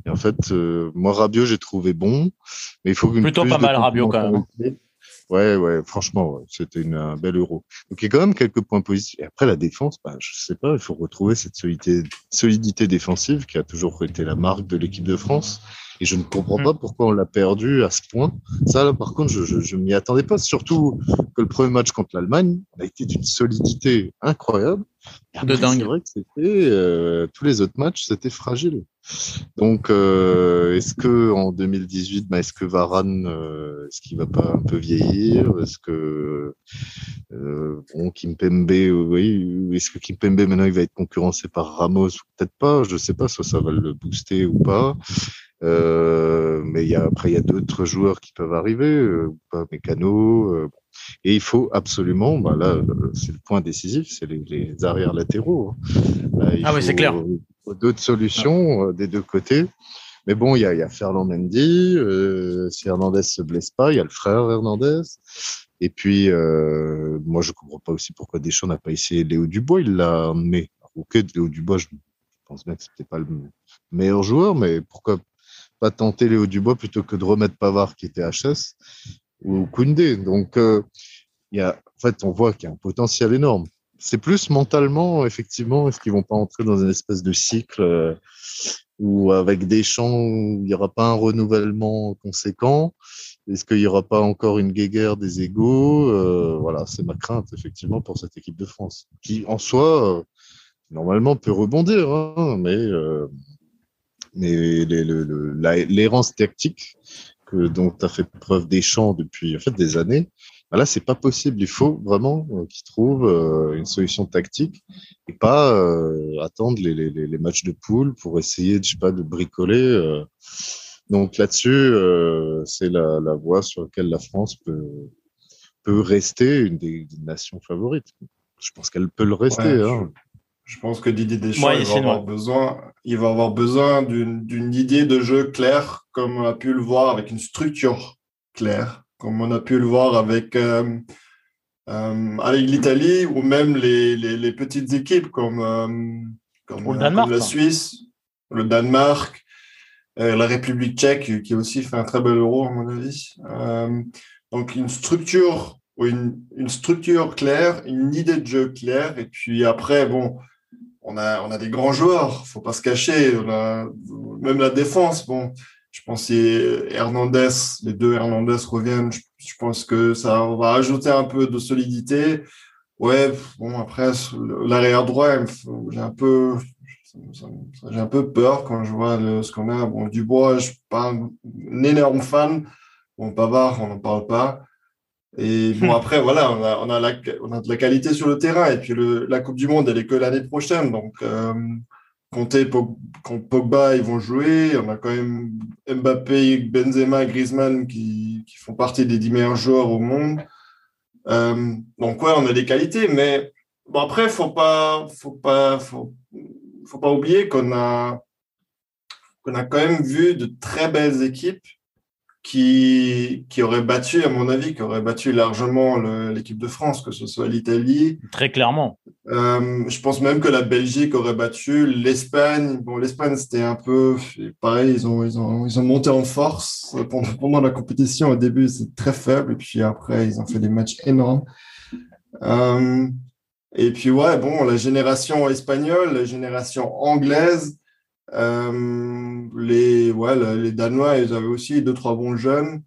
Et en fait, moi Rabiot j'ai trouvé bon. Mais il faut Plutôt pas mal, Rabiot, quand même. Ouais, ouais, franchement, c'était une, un bel euro. Donc, il y a quand même quelques points positifs. Et après, la défense, bah, je sais pas, il faut retrouver cette solidité, solidité défensive qui a toujours été la marque de l'équipe de France. Et je ne comprends pas mm. pourquoi on l'a perdu à ce point. Ça, là, par contre, je, je, je m'y attendais pas. Surtout que le premier match contre l'Allemagne a été d'une solidité incroyable. De dingue. C'est vrai que c'était euh, tous les autres matchs, c'était fragile. Donc, euh, est-ce que en 2018, bah, est-ce que Varane, euh, est-ce qu'il va pas un peu vieillir? Est-ce que euh, bon, Kimpembe, oui, est-ce que Kimpembe maintenant il va être concurrencé par Ramos Peut-être pas? Je sais pas. Soit ça va le booster ou pas. Euh, mais y a, après, il y a d'autres joueurs qui peuvent arriver, euh, pas Mécano. Euh, et il faut absolument, bah là, c'est le point décisif, c'est les, les arrières latéraux. Hein. ah oui, c'est clair. D'autres solutions des deux côtés. Mais bon, il y a, il y a Ferland Mendy. si Hernandez se blesse pas, il y a le frère Hernandez. Et puis, euh, moi, je comprends pas aussi pourquoi Deschamps n'a pas essayé Léo Dubois. Il l'a emmené. Ok, Léo Dubois, je pense bien que c'était pas le meilleur joueur, mais pourquoi pas tenter Léo Dubois plutôt que de remettre Pavard qui était HS ou Koundé. Donc, euh, y a, en fait, on voit qu'il y a un potentiel énorme. C'est plus mentalement, effectivement, est-ce qu'ils vont pas entrer dans une espèce de cycle euh, où avec des champs où il n'y aura pas un renouvellement conséquent? Est-ce qu'il n'y aura pas encore une guéguerre des égaux? Euh, Voilà, c'est ma crainte, effectivement, pour cette équipe de France, qui en soi, normalement, peut rebondir, hein, mais mais l'errance tactique que, dont tu as fait preuve des champs depuis en fait, des années, bah là, c'est pas possible. Il faut vraiment euh, qu'ils trouvent euh, une solution tactique et pas euh, attendre les, les, les, matchs de poule pour essayer, je sais pas, de bricoler. Donc là-dessus, c'est la, la voie sur laquelle la France peut, peut rester une des, nations favorites. Je pense qu'elle peut le rester. hein. Je pense que Didier Deschamps il va, avoir besoin, il va avoir besoin d'une idée de jeu claire, comme on a pu le voir avec une structure claire, comme on a pu le voir avec, euh, euh, avec l'Italie ou même les, les, les, petites équipes comme, euh, comme, Danemark, la Suisse, le Danemark, la République tchèque qui a aussi fait un très bel euro à mon avis. donc une structure une, une structure claire, une idée de jeu claire, et puis après, bon, on a, on a des grands joueurs, faut pas se cacher. Même la défense, bon, je pense que Hernandez, les deux Hernandez reviennent. Je, pense que ça va ajouter un peu de solidité. Ouais, bon, après, l'arrière droit, j'ai un peu, j'ai un peu peur quand je vois ce qu'on a. Bon, Dubois, je suis pas un énorme fan. Bon, Pavard, on n'en parle pas. Et bon, <laughs> après, voilà, on a, on, a la, on a de la qualité sur le terrain. Et puis, le, la Coupe du Monde, elle est que l'année prochaine. Donc, euh, Conte, Pogba, ils vont jouer. On a quand même Mbappé, Benzema, Griezmann qui, qui font partie des dix meilleurs joueurs au monde. Euh, donc, ouais, on a des qualités, mais Bon, après, faut pas, faut pas, faut, faut pas oublier qu'on a, qu'on a quand même vu de très belles équipes qui, qui auraient battu, à mon avis, qui auraient battu largement l'équipe de France, que ce soit l'Italie. Très clairement. Euh, je pense même que la Belgique aurait battu l'Espagne. Bon, l'Espagne, c'était un peu pareil, ils ont, ils, ont, ils ont monté en force pendant, pendant la compétition. Au début, c'est très faible, et puis après, ils ont fait des matchs énormes. Euh, et puis, ouais, bon, la génération espagnole, la génération anglaise, les, ouais, les Danois, ils avaient aussi deux, trois bons jeunes.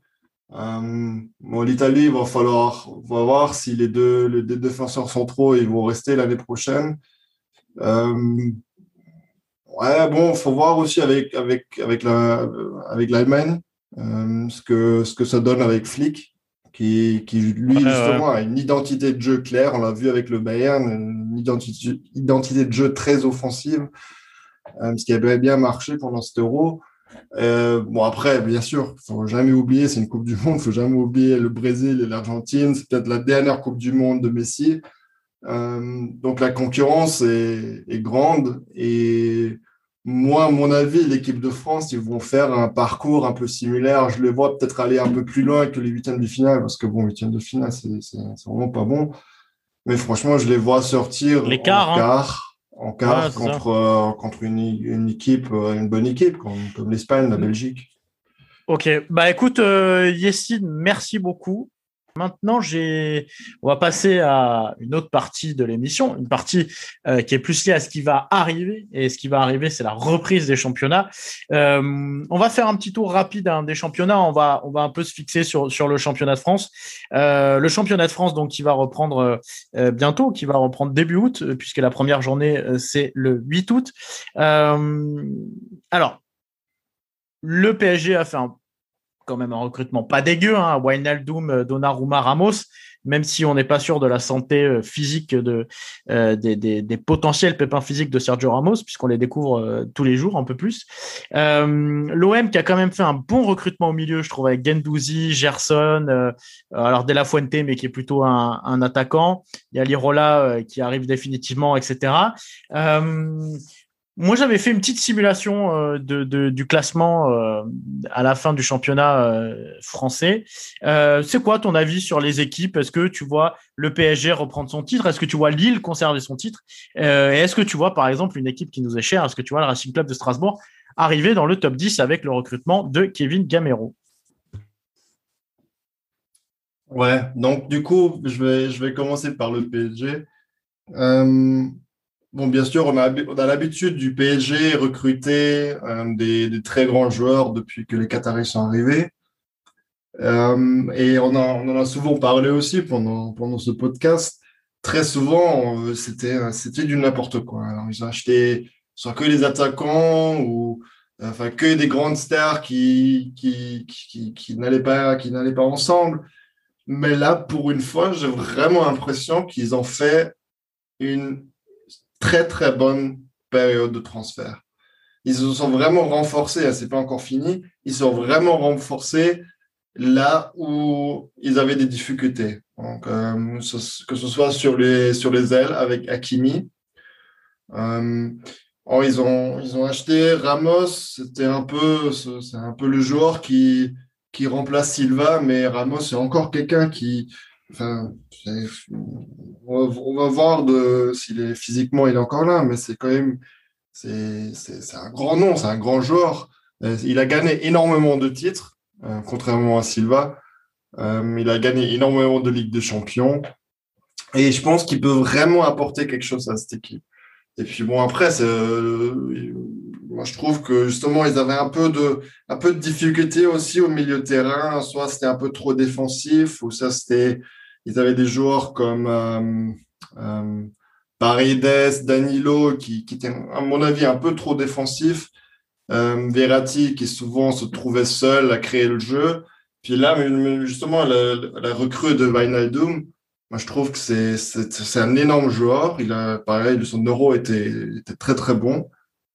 Euh, bon, l'Italie, il va falloir va voir si les deux, les deux défenseurs centraux ils vont rester l'année prochaine. Euh, ouais, bon, faut voir aussi avec avec avec la avec l'Allemagne euh, ce que ce que ça donne avec Flick, qui qui lui justement a une identité de jeu claire. On l'a vu avec le Bayern, une identité identité de jeu très offensive. Euh, ce qui avait bien marché pendant cet euro. Euh, bon, après, bien sûr, faut jamais oublier, c'est une Coupe du Monde, faut jamais oublier le Brésil et l'Argentine. C'est peut-être la dernière Coupe du Monde de Messi. Euh, donc la concurrence est, est, grande et moi, à mon avis, l'équipe de France, ils vont faire un parcours un peu similaire. Je les vois peut-être aller un peu plus loin que les huitièmes de finale parce que bon, huitièmes de finale, c'est vraiment pas bon. Mais franchement, je les vois sortir les quarts, hein en quart contre, euh, contre une, une, équipe, euh, une bonne équipe comme, comme l'Espagne, la mm. Belgique. Ok, bah écoute, euh, merci beaucoup. Maintenant, j'ai, on va passer à une autre partie de l'émission, une partie euh, qui est plus liée à ce qui va arriver. Et ce qui va arriver, c'est la reprise des championnats. Euh, on va faire un petit tour rapide hein, des championnats. On va, on va un peu se fixer sur sur le championnat de France. Euh, le championnat de France, donc, qui va reprendre bientôt, qui va reprendre début août, puisque la première journée c'est le 8 août. alors, le PSG a fait un quand même un recrutement pas dégueu, hein, Wijnaldum, euh, Donnarumma, Ramos, même si on n'est pas sûr de la santé euh, physique de, euh, des, des, potentiels pépins physiques de Sergio Ramos, puisqu'on les découvre tous les jours un peu plus. L'OM qui a quand même fait un bon recrutement au milieu, je trouve, avec Gendouzi, Gerson, alors De La Fuente, mais qui est plutôt un attaquant. Il y a Lirola qui arrive définitivement, etc. Moi, j'avais fait une petite simulation euh, du classement euh, à la fin du championnat euh, français. c'est quoi ton avis sur les équipes? Est-ce que tu vois le PSG reprendre son titre? Est-ce que tu vois Lille conserver son titre? Et est-ce que tu vois, par exemple, une équipe qui nous est chère? Est-ce que tu vois le Racing Club de Strasbourg arriver dans le top 10 avec le recrutement de Kevin Gamero? Ouais, donc du coup, je vais, je vais commencer par le PSG. Bon, bien sûr, on a, l'habitude du PSG recruter euh, des, très grands joueurs depuis que les Qataris sont arrivés. Euh, et on, en a souvent parlé aussi pendant, pendant ce podcast. Très souvent, c'était, du n'importe quoi. Ils ont acheté soit que les attaquants ou enfin que des grandes stars qui, qui, qui n'allaient pas, qui n'allaient pas ensemble. Mais là, pour une fois, j'ai vraiment l'impression qu'ils ont fait une très très bonne période de transfert. Ils se sont vraiment renforcés, hein, c'est pas encore fini, ils sont vraiment renforcés là où ils avaient des difficultés. Donc, euh, que ce soit sur les, sur les ailes avec Hakimi. Euh, oh, ils, ont, ils ont acheté Ramos, c'était un peu, c'est un peu le joueur qui, qui remplace Silva, mais Ramos, c'est encore quelqu'un qui, on va voir s'il est physiquement il est encore là, mais c'est quand même c'est, c'est, un grand nom, c'est un grand joueur. Euh, il a gagné énormément de titres, euh, contrairement à Silva. Euh, il a gagné énormément de Ligue des Champions. Et je pense qu'il peut vraiment apporter quelque chose à cette équipe. Et puis bon, après, moi je trouve que justement, ils avaient un peu de, un peu de difficulté aussi au milieu de terrain. Soit c'était un peu trop défensif, ou ça c'était, ils avaient des joueurs comme euh, euh, Paredes, Danilo, qui, qui étaient, à mon avis, un peu trop défensifs. Euh, Verratti, qui souvent se trouvait seul à créer le jeu. Puis là, justement, la, recrue de Wijnaldum, moi, je trouve que c'est, un énorme joueur. Il a, pareil, son euro était, était très, très bon.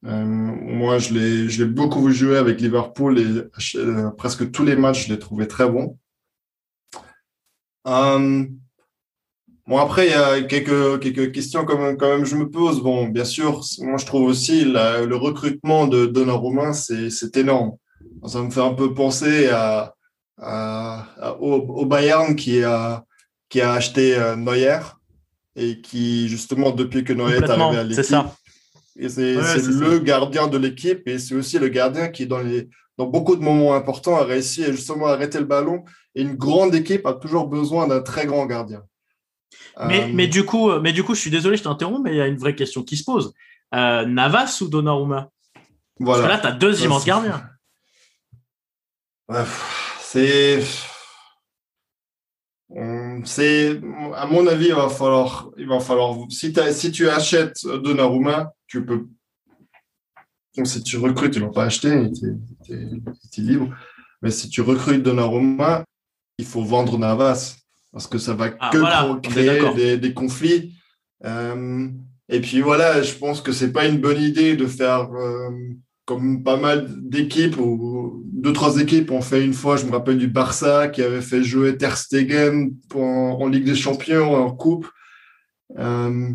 Euh, moi, je l'ai, je l'ai beaucoup jouer avec Liverpool et presque tous les matchs, je l'ai trouvé très bon. Euh, Bon, après, il y a quelques, quelques questions quand même, quand même je me pose. Bon, bien sûr, moi, je trouve aussi le recrutement de Donnarumma, c'est énorme. Ça me fait un peu penser à, à, au, Bayern qui a, qui a acheté euh, Neuer et qui, justement, depuis que Neuer est arrivé à l'équipe, c'est le gardien de l'équipe et c'est aussi le gardien qui, dans, les, dans beaucoup de moments importants, a réussi à justement arrêter le ballon. Et une grande équipe a toujours besoin d'un très grand gardien. Mais, euh, mais, du coup, mais du coup, je suis désolé, je t'interromps, mais il y a une vraie question qui se pose. Euh, Navas ou Donnarumma? Voilà. Parce que là, tu as deux immenses gardiens. C'est. C'est, à mon avis, il va falloir, il va falloir, si, si tu achètes Donnarumma, tu peux, donc si tu recrutes, tu l'as pas acheté, tu es, libre. Mais si tu recrutes Donnarumma, il faut vendre Navas parce que ça va ah, que créer des, conflits. Euh, et puis voilà, je pense que c'est pas une bonne idée de faire euh, comme pas mal d'équipes ou deux trois équipes ont fait une fois. Je me rappelle du Barça qui avait fait jouer Ter Stegen en, Ligue des Champions en Coupe. Euh,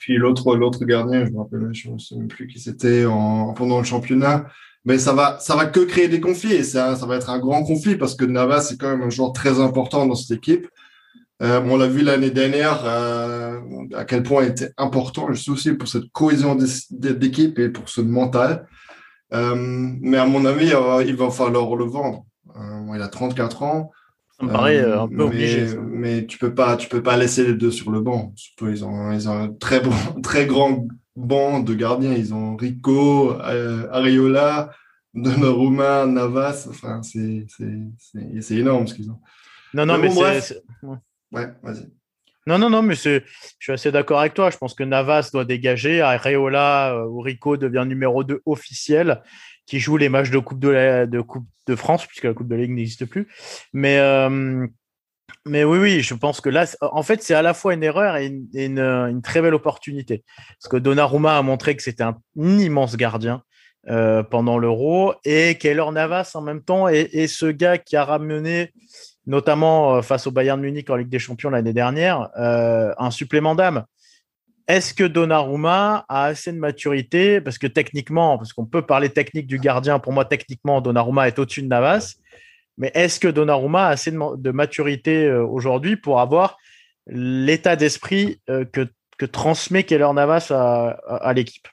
puis l'autre l'autre gardien, je me rappelle, je ne sais même plus qui c'était pendant le championnat. Mais ça va ça va que créer des conflits et ça ça va être un grand conflit parce que Navas c'est quand même un joueur très important dans cette équipe. Euh, on l'a vu l'année dernière euh, à quel point il était important, juste aussi pour cette cohésion d'équipe et pour ce mental. Euh, mais à mon avis, il va falloir le vendre. il a 34 ans. Ça me paraît un peu mais, obligé. Mais tu peux pas, tu peux pas laisser les deux sur le banc. Surtout ils ont, ils ont un très bon, <laughs> très grand banc de gardiens. Ils ont Rico, Ariola, Donnarumma, Navas. Enfin, c'est, c'est, énorme ce qu'ils ont. Non, non, mais, c'est Ouais, vas-y. Non, non, non, mais je suis assez d'accord avec toi. Je pense que Navas doit dégager. Areola euh, ou Rico devient numéro 2 officiel, qui joue les matchs de Coupe de, de, coupe de France, puisque la Coupe de Ligue n'existe plus. Mais, euh, mais oui, oui, je pense que là, en fait, c'est à la fois une erreur et une, très belle opportunité. Parce que Donnarumma a montré que c'était un, immense gardien. Euh, pendant l'Euro et Keylor Navas en même temps et, ce gars qui a ramené notamment euh, face au Bayern Munich en Ligue des Champions l'année dernière, un supplément d'âme. Est-ce que Donnarumma a assez de maturité? Parce que techniquement, parce qu'on peut parler technique du gardien, pour moi, techniquement, Donnarumma est au-dessus de Navas. Mais est-ce que Donnarumma a assez de, maturité euh, aujourd'hui pour avoir l'état d'esprit que, que, transmet Keller Navas à, l'équipe?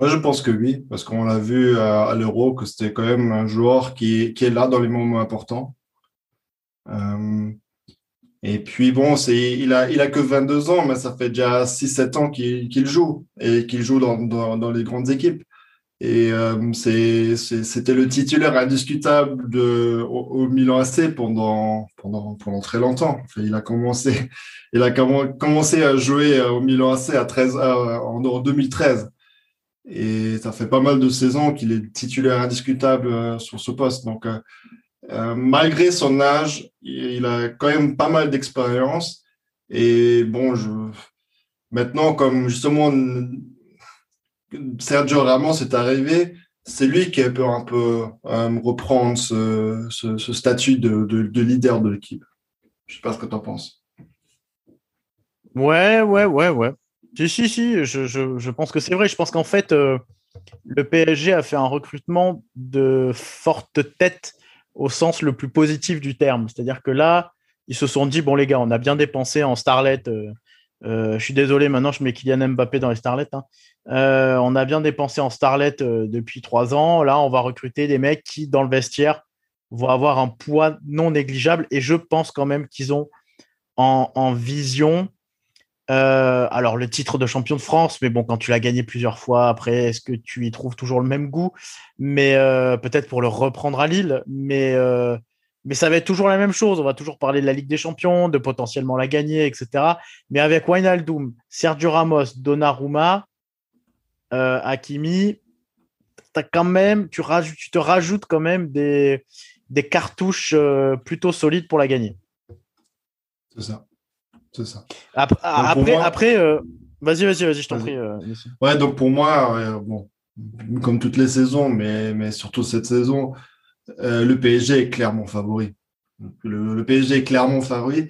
Je pense que oui, parce qu'on l'a vu à, l'Euro que c'était quand même un joueur qui, qui, est là dans les moments importants. Euh, et puis bon, c'est il a il a que 22 ans, mais ça fait déjà 6-7 ans qu'il joue et qu'il joue dans, dans, dans, les grandes équipes. Et euh, c'était le titulaire indiscutable de, au, Milan AC pendant, pendant, pendant très longtemps. il a commencé, <laughs> il a commencé à jouer au Milan AC à 13, en 2013. Et ça fait pas mal de saisons qu'il est titulaire indiscutable euh, sur ce poste. Donc, euh, euh, malgré son âge, il a quand même pas mal d'expérience. Et bon, je... maintenant, comme justement Sergio Ramos est arrivé, c'est lui qui peut un peu reprendre ce, ce, statut de, de, de, leader de l'équipe. Je sais pas ce que tu en penses. Ouais, ouais, ouais, ouais. Si, si, si, je, je, je pense que c'est vrai. Je pense qu'en fait, euh, le PSG a fait un recrutement de forte tête au sens le plus positif du terme. C'est-à-dire que là, ils se sont dit, bon les gars, on a bien dépensé en Starlet. Euh, euh, je suis désolé, maintenant je mets Kylian Mbappé dans les Starlet. Hein. on a bien dépensé en Starlet depuis trois ans. Là, on va recruter des mecs qui, dans le vestiaire, vont avoir un poids non négligeable. Et je pense quand même qu'ils ont en vision euh, alors, le titre de champion de France, mais bon, quand tu l'as gagné plusieurs fois, après, est-ce que tu y trouves toujours le même goût? Mais euh, peut-être pour le reprendre à Lille, mais, euh, mais ça va être toujours la même chose. On va toujours parler de la Ligue des Champions, de potentiellement la gagner, etc. Mais avec Wijnaldum, Sergio Ramos, Donnarumma, Hakimi, as tu te rajoutes quand même des, des cartouches plutôt solides pour la gagner. C'est ça. C'est ça. Après, après, euh, vas-y, vas-y, vas-y, je t'en prie. Euh, ouais, donc pour moi, bon, comme toutes les saisons, mais, mais surtout cette saison, euh, le PSG est clairement favori. Le, PSG est clairement favori.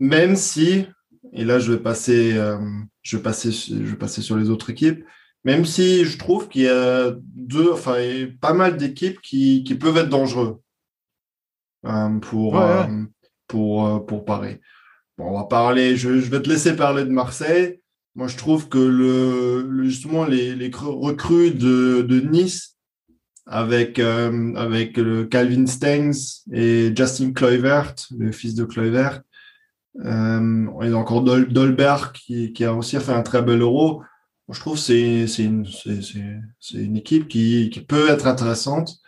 même si, et là je vais passer, euh, je vais passer, je vais passer sur les autres équipes, même si je trouve qu'il y a deux, enfin, pas mal d'équipes qui, qui, peuvent être dangereux euh, pour, euh, pour, pour Paris. Bon, on va parler, je, vais te laisser parler de Marseille. Moi, je trouve que le, justement les, les recrues de, de Nice avec, avec le Calvin Stengs et Justin Kluivert, le fils de Kluivert, euh, a encore Dolberg qui, qui, a aussi fait un très bel euro. je trouve que c'est une, une, équipe qui, qui, peut être intéressante.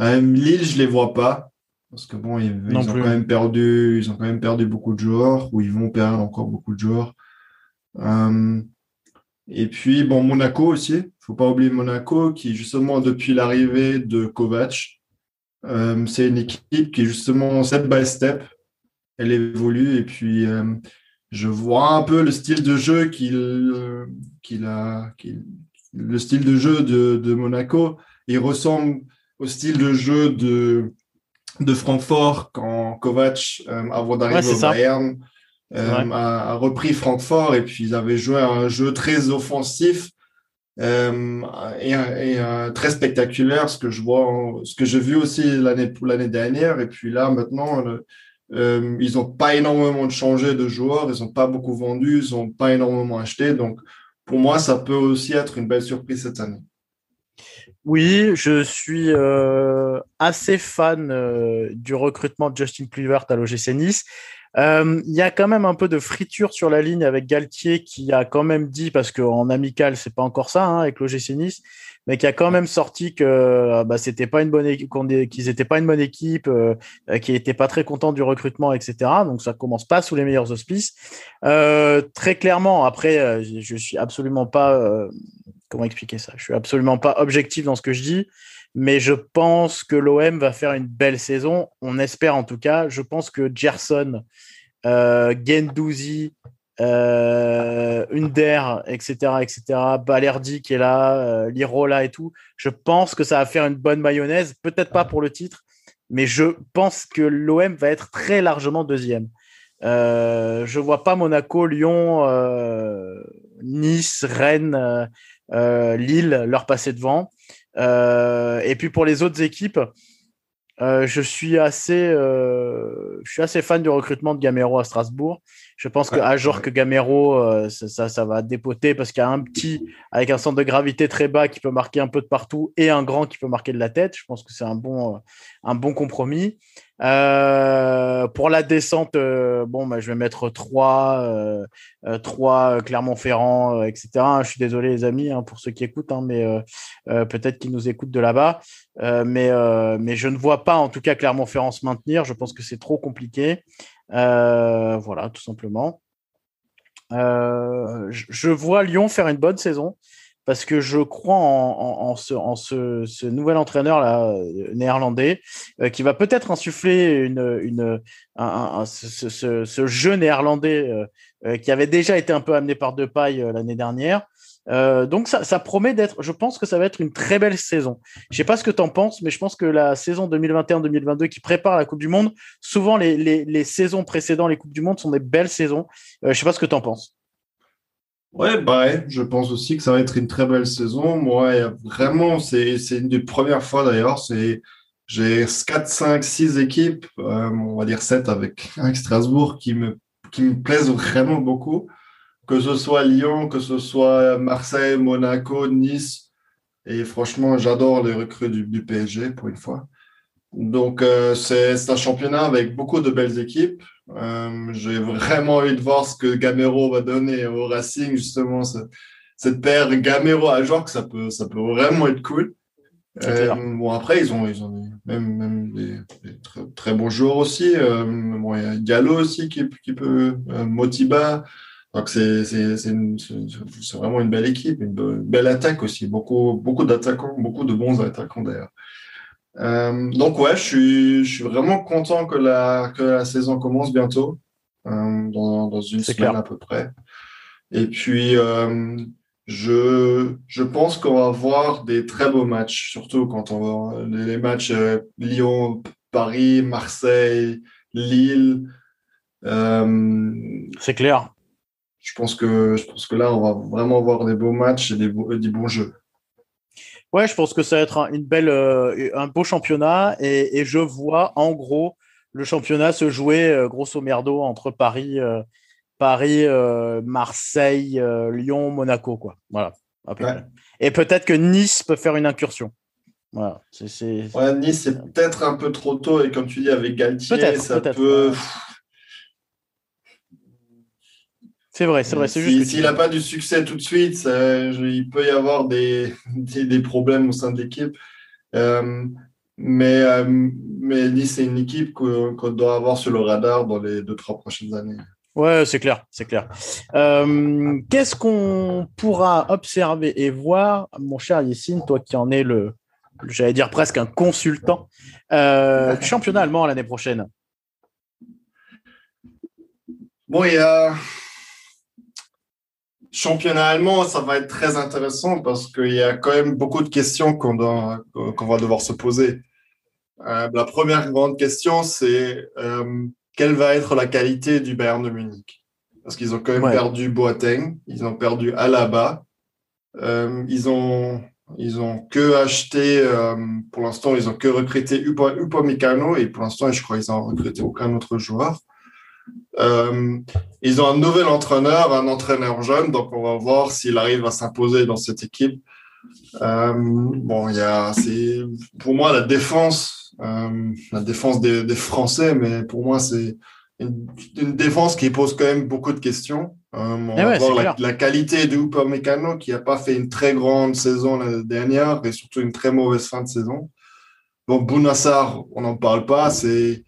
Euh, Lille, je les vois pas. Parce que bon, ils, ont quand même perdu, ils ont quand même perdu beaucoup de joueurs, ou ils vont perdre encore beaucoup de joueurs. Euh, et puis, bon, Monaco aussi. Faut pas oublier Monaco, qui justement, depuis l'arrivée de Kovac, euh, c'est une équipe qui justement step by step elle évolue. Et puis, euh, je vois un peu le style de jeu qu'il qu'il a, le style de jeu de, de, Monaco. Il ressemble au style de jeu de, de Francfort quand Kovac, euh, avant d'arriver au Bayern, a, repris Francfort et puis ils avaient joué un jeu très offensif. et, et très spectaculaire ce que je vois ce que j'ai vu aussi l'année l'année dernière et puis là maintenant euh, ils n'ont pas énormément changé de joueurs, ils n'ont pas beaucoup vendu, ils n'ont pas énormément acheté. Donc, pour moi, ça peut aussi être une belle surprise cette année. Oui, je suis euh, assez fan euh, du recrutement de Justin Kluivert à l'OGC Nice. Il y a quand même un peu de friture sur la ligne avec Galtier qui a quand même dit, parce qu'en amical, c'est pas encore ça hein, avec l'OGC Nice, mais qui a quand même sorti que euh, bah, c'était pas une bonne qu'ils étaient pas une bonne équipe, euh, qui était pas très content du recrutement, etc. Donc ça commence pas sous les meilleurs auspices. Euh, très clairement, après, euh, je suis absolument pas comment expliquer ça? Je suis absolument pas objectif dans ce que je dis, mais je pense que l'OM va faire une belle saison. On espère en tout cas. Je pense que Gerson, euh, Gendouzi, euh, Under, etc., etc., Balerdi qui est là, euh, Lirola et tout. Je pense que ça va faire une bonne mayonnaise. Peut-être pas pour le titre, mais je pense que l'OM va être très largement deuxième. Euh, je vois pas Monaco, Lyon, euh, Nice, Rennes, euh, Lille leur passer devant. et puis pour les autres équipes, je suis assez, je suis assez fan du recrutement de Gamero à Strasbourg. Je pense que Ajor que Gamero, euh, ça, ça, va dépoter parce qu'il y a un petit avec un centre de gravité très bas qui peut marquer un peu de partout et un grand qui peut marquer de la tête. Je pense que c'est un bon, euh, un bon compromis. Euh, pour la descente, bon, bah, je vais mettre 3, 3 Clermont-Ferrand, etc. Je suis désolé les amis hein, pour ceux qui écoutent, hein, mais peut-être qu'ils nous écoutent de là-bas. mais, mais je ne vois pas en tout cas Clermont-Ferrand se maintenir. Je pense que c'est trop compliqué. Euh, voilà, tout simplement. Euh, je vois Lyon faire une bonne saison parce que je crois en, ce, nouvel entraîneur là, euh, néerlandais qui va peut-être insuffler une, ce, jeu néerlandais qui avait déjà été un peu amené par deux pailles l'année dernière. Euh, donc ça, ça promet d'être, je pense que ça va être une très belle saison. Je sais pas ce que tu en penses, mais je pense que la saison 2021-2022 qui prépare la Coupe du Monde, souvent les, les, les, saisons précédentes les Coupes du Monde sont des belles saisons. Euh, je sais pas ce que tu en penses. Ouais, bah ouais, je pense aussi que ça va être une très belle saison. Moi, vraiment, c'est une des premières fois d'ailleurs. C'est j'ai 4, 5, 6 équipes, euh, on va dire 7 avec, avec Strasbourg, qui me, qui me plaisent vraiment beaucoup que ce soit Lyon, que ce soit Marseille, Monaco, Nice. Et franchement, j'adore les recrues du, PSG pour une fois. Donc, euh, c'est un championnat avec beaucoup de belles équipes. Euh, J'ai vraiment envie de voir ce que Gamero va donner au Racing, justement, cette, paire Gamero à que ça peut, ça peut vraiment être cool. Euh, bon, après, ils ont, ils ont même, même des, très, très, bons joueurs aussi. Euh, bon, il y a Gallo aussi qui, qui peut, Motiba. Donc c'est vraiment une belle équipe, une belle attaque aussi, beaucoup, beaucoup d'attaquants, beaucoup de bons attaquants d'ailleurs. Euh, donc ouais, je suis, je suis vraiment content que la, que la saison commence bientôt, euh, dans, dans une semaine à peu près. Et puis euh, je, je pense qu'on va voir des très beaux matchs, surtout quand on va les matchs Lyon, Paris, Marseille, Lille. C'est clair. Je pense que je pense que là, on va vraiment avoir des beaux matchs et des, des bons jeux. Ouais, je pense que ça va être un, une belle, un beau championnat et, et, je vois en gros le championnat se jouer grosso merdo entre Paris, Paris, Marseille, Lyon, Monaco, quoi. Voilà. Et peut-être que Nice peut faire une incursion. Voilà. Ouais, nice, c'est peut-être un peu trop tôt. Et comme tu dis, avec Galtier, ça peut. C'est vrai, c'est vrai. S'il n'a pas du succès tout de suite, il peut y avoir <laughs> des, des, problèmes au sein de l'équipe. Euh, mais, euh, mais Nice, c'est une équipe qu'on doit avoir sur le radar dans les deux, trois prochaines années. Ouais, c'est clair, c'est clair. Euh, qu'est-ce qu'on pourra observer et voir, mon cher Yessine, toi qui en es le, j'allais dire presque un consultant, euh, du <laughs> championnat allemand l'année prochaine? Bon, il y a championnat allemand, ça va être très intéressant parce qu'il y a quand même beaucoup de questions qu'on va devoir se poser. Euh, la première grande question, c'est euh, quelle va être la qualité du Bayern de Munich? Parce qu'ils ont quand même perdu Boateng, ils ont perdu Alaba, euh, ils ont ils ont que acheté pour l'instant ils ont que recruté Upamecano et pour l'instant je crois qu'ils ont recruté aucun autre joueur. Euh, ils ont un nouvel entraîneur, un entraîneur jeune, donc on va voir s'il arrive à s'imposer dans cette équipe. Euh, bon, il y a, c'est pour moi la défense, euh, la défense des, des, Français, mais pour moi c'est une, une, défense qui pose quand même beaucoup de questions. On va voir la, la, qualité de Upamecano qui a pas fait une très grande saison l'année dernière et surtout une très mauvaise fin de saison. Bon, Bounassar, on n'en parle pas, c'est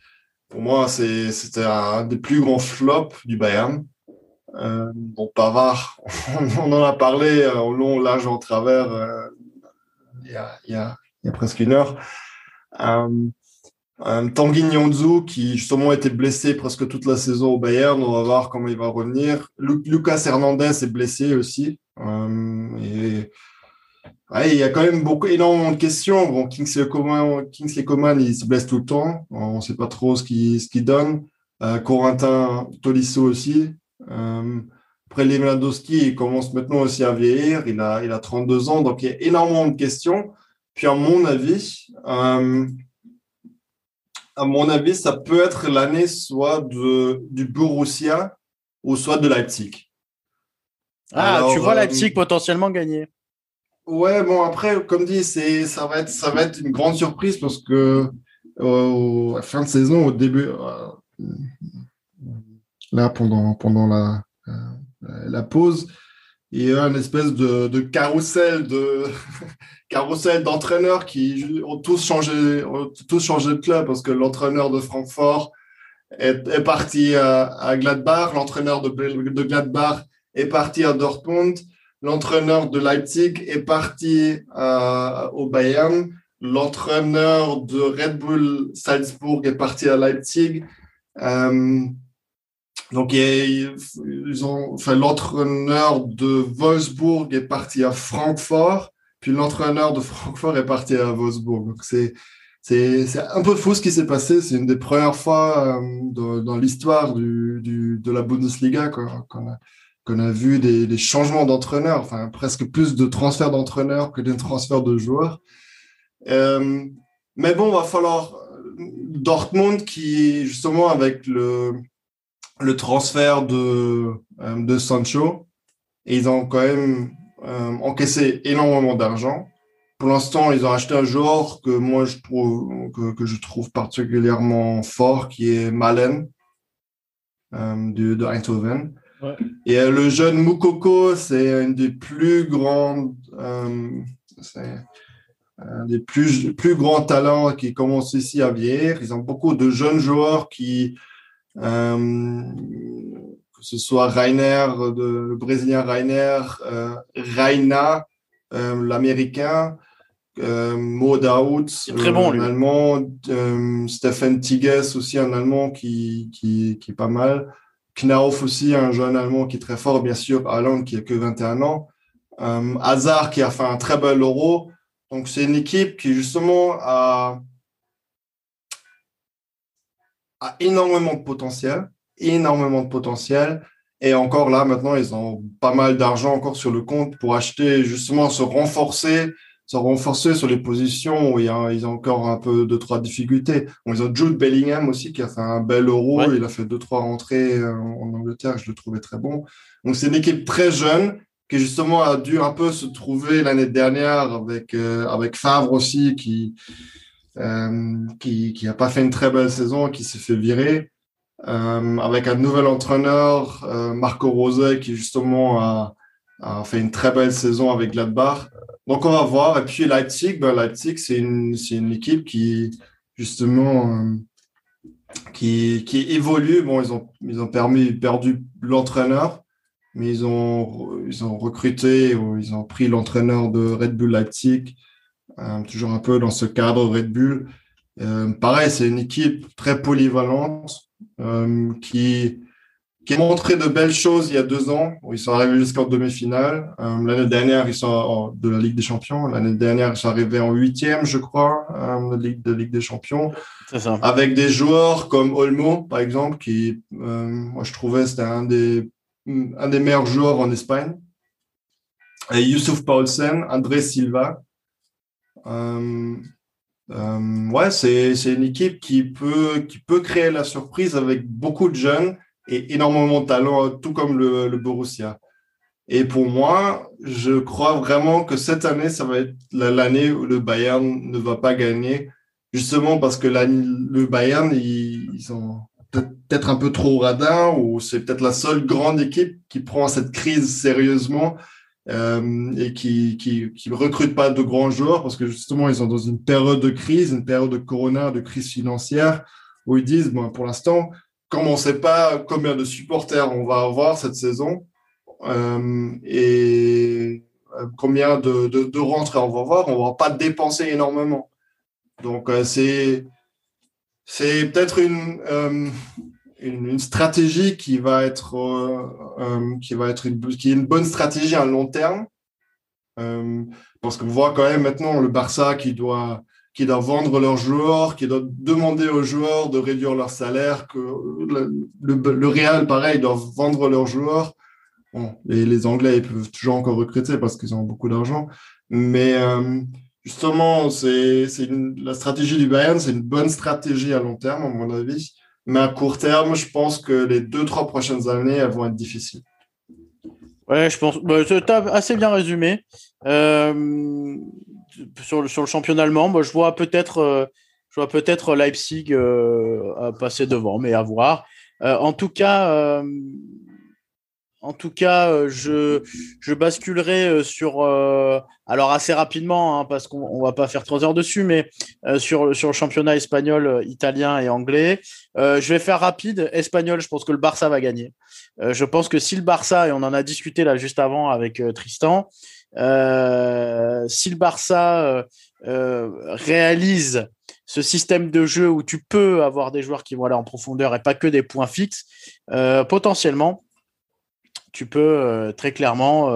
pour moi, c'était un des plus grands flops du Bayern. Euh, bon, Pavard, <laughs> on, en a parlé euh, au long, large, en travers euh, il, y a, presque une heure. Euh, euh, Tanguy Nyonzu, qui justement était blessé presque toute la saison au Bayern, on va voir comment il va revenir. Lucas Hernandez est blessé aussi. Euh, il y a quand même beaucoup, énormément de questions. Bon, Kingsley Coman, Kingsley Coman, il se blesse tout le temps. On ne sait pas trop ce qu'il ce donne. Euh, Corentin Tolisso aussi. Euh, après, Lewandowski, il commence maintenant aussi à vieillir. Il a, il a 32 ans. Donc, il y a énormément de questions. Puis, à mon avis, euh, à mon avis, ça peut être l'année soit de, du Borussia ou soit de Leipzig. Ah, Alors, tu vois euh, Leipzig potentiellement gagner. Ouais, bon après, comme dit, ça va être ça va être une grande surprise parce que euh, à fin de saison, au début, euh, là pendant pendant la euh, la pause, il y a une espèce de, de carrousel de <laughs> carrousel d'entraîneurs qui ont tous changé tous changé de club parce que l'entraîneur de Francfort est, est parti à, à Gladbach, l'entraîneur de, de Gladbach est parti à Dortmund l'entraîneur de Leipzig est parti euh, au Bayern, l'entraîneur de Red Bull Salzbourg est parti à Leipzig. Euh, donc, ils ont, enfin, l'entraîneur de Wolfsburg est parti à Francfort, puis l'entraîneur de Francfort est parti à Wolfsburg. Donc, c'est, c'est, un peu fou ce qui s'est passé. C'est une des premières fois euh, dans l'histoire du, de la Bundesliga qu'on a, qu'on a vu des, des changements d'entraîneurs, enfin presque plus de transferts d'entraîneurs que de transferts de joueurs. Euh, mais bon, va falloir Dortmund qui justement avec le le transfert de euh, de Sancho, ils ont quand même euh, encaissé énormément d'argent. Pour l'instant, ils ont acheté un joueur que moi je trouve que, je trouve particulièrement fort, qui est Malen de, de Eindhoven. Et euh, le jeune Moukoko, c'est un des plus grands, euh, un des plus, plus grands talents qui commencent ici à vieillir. Ils ont beaucoup de jeunes joueurs qui, euh, que ce soit Rainer, de, le Brésilien Rainer, euh, Reina, euh, l'Américain, Mo Daoud, bon, lui. allemand, Stephen Tigges aussi un allemand qui, qui, qui est pas mal. Knauf aussi, un jeune Allemand qui est très fort, bien sûr, Haaland qui a que 21 ans, euh, Hazard qui a fait un très bel euro. Donc c'est une équipe qui justement a, a énormément de potentiel. énormément de potentiel. Et encore là, maintenant, ils ont pas mal d'argent encore sur le compte pour acheter, justement, se renforcer, se renforcer sur les positions où il y a, ils ont encore un peu de trois difficultés. ils ont Jude Bellingham aussi qui a fait un bel euro. Il a fait deux, trois rentrées euh, en Angleterre. Je le trouvais très bon. Donc, c'est une équipe très jeune qui justement a dû un peu se trouver l'année dernière avec, euh, avec Favre aussi qui, euh, qui, qui a pas fait une très belle saison, qui s'est fait virer. Euh, avec un nouvel entraîneur, euh, Marco Rose, qui justement a, a, fait une très belle saison avec Gladbach. Donc on va voir. Et puis Leipzig, ben Leipzig c'est une, une équipe qui justement euh, qui, qui évolue. Bon, ils ont, ils ont permis, perdu l'entraîneur, mais ils ont, ils ont recruté ou ils ont pris l'entraîneur de Red Bull Leipzig, euh, toujours un peu dans ce cadre Red Bull. Euh, pareil, c'est une équipe très polyvalente qui, qui a montré de belles choses il y a deux ans, où ils sont arrivés jusqu'en demi-finale. Euh, L'année dernière, ils sont en, de la Ligue des Champions. L'année dernière, ils sont arrivés en huitième, je crois, euh, de, Ligue, de Ligue des Champions. Ça. Avec des joueurs comme Olmo, par exemple, qui, euh, moi, je trouvais, c'était un des, un des meilleurs joueurs en Espagne. Et Youssouf Paulsen, André Silva. Ouais, c'est c'est une équipe qui peut qui peut créer la surprise avec beaucoup de jeunes et énormément de talent, tout comme le, le Borussia. Et pour moi, je crois vraiment que cette année, ça va être l'année où le Bayern ne va pas gagner, justement parce que le Bayern, ils, ils sont peut-être un peu trop radins ou c'est peut-être la seule grande équipe qui prend cette crise sérieusement euh, et qui, qui, qui recrutent pas de grands joueurs parce que justement ils sont dans une période de crise, une période de corona, de crise financière où ils disent bon pour l'instant on ne sait pas combien de supporters on va avoir cette saison euh, et euh, combien de, de, de rentrées on va avoir, on va pas dépenser énormément. Donc euh, c'est peut-être une, une, stratégie qui va être qui va être une, une bonne stratégie à long terme parce qu'on voit quand même maintenant le Barça qui doit qui doit vendre leurs joueurs, qui doit demander aux joueurs de réduire leur salaire, que le, Real pareil doit vendre leurs joueurs. Bon, et les Anglais ils peuvent toujours encore recruter parce qu'ils ont beaucoup d'argent, mais euh, justement c'est la stratégie du Bayern, c'est une bonne stratégie à long terme à mon avis mais à court terme, je pense que les deux, trois prochaines années, elles vont être difficiles. Ouais, je pense. Bah, tu as assez bien résumé. Euh, sur, le, championnat allemand, moi, je vois peut-être euh, peut-être Leipzig euh, passer devant, mais à voir. Euh, en tout cas, en tout cas, je, basculerai sur, alors assez rapidement, hein, parce qu'on ne va pas faire trois heures dessus, mais sur, sur le championnat espagnol, italien et anglais. Je vais faire rapide. Espagnol, je pense que le Barça va gagner. Je pense que si le Barça, et on en a discuté là juste avant avec Tristan, si le Barça réalise ce système de jeu où tu peux avoir des joueurs qui vont aller en profondeur et pas que des points fixes, potentiellement, tu peux euh, très clairement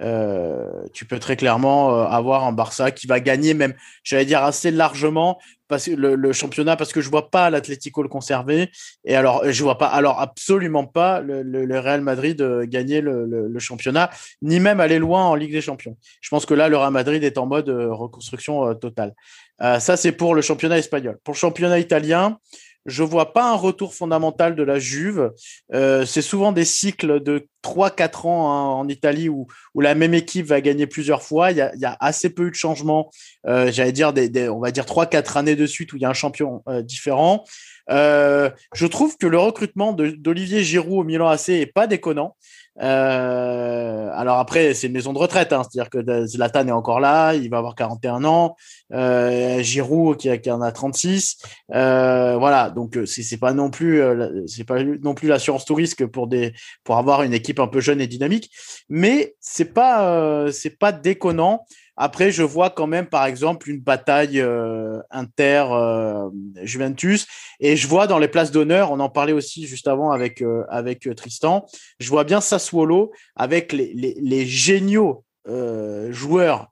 euh, euh, tu peux très clairement avoir un Barça qui va gagner même, j'allais dire assez largement parce le, le championnat parce que je vois pas l'Atlético le conserver et alors je vois pas alors absolument pas le, Real Madrid gagner le, championnat ni même aller loin en Ligue des Champions. Je pense que là le Real Madrid est en mode reconstruction totale. Euh, ça c'est pour le championnat espagnol. Pour le championnat italien, je vois pas un retour fondamental de la Juve. Euh, c'est souvent des cycles de 3-4 ans hein, en Italie où, où la même équipe va gagner plusieurs fois. Il y a, il y a assez peu eu de changements. Euh, J'allais dire, des, des, on va dire 3-4 années de suite où il y a un champion euh, différent. Euh, je trouve que le recrutement d'Olivier Giroud au Milan AC est pas déconnant. Euh, alors après, c'est une maison de retraite, hein, c'est-à-dire que Zlatan est encore là, il va avoir 41 ans, euh, Giroud qui, en a 36, euh, voilà. Donc euh, c'est pas non plus, euh, c'est pas non plus l'assurance tout risque pour des, pour avoir une équipe un peu jeune et dynamique, mais c'est pas, euh, c'est pas déconnant. Après, je vois quand même, par exemple, une bataille euh, inter-Juventus. Euh, et je vois dans les places d'honneur, on en parlait aussi juste avant avec, euh, avec Tristan, je vois bien Sassuolo avec les, les, géniaux joueurs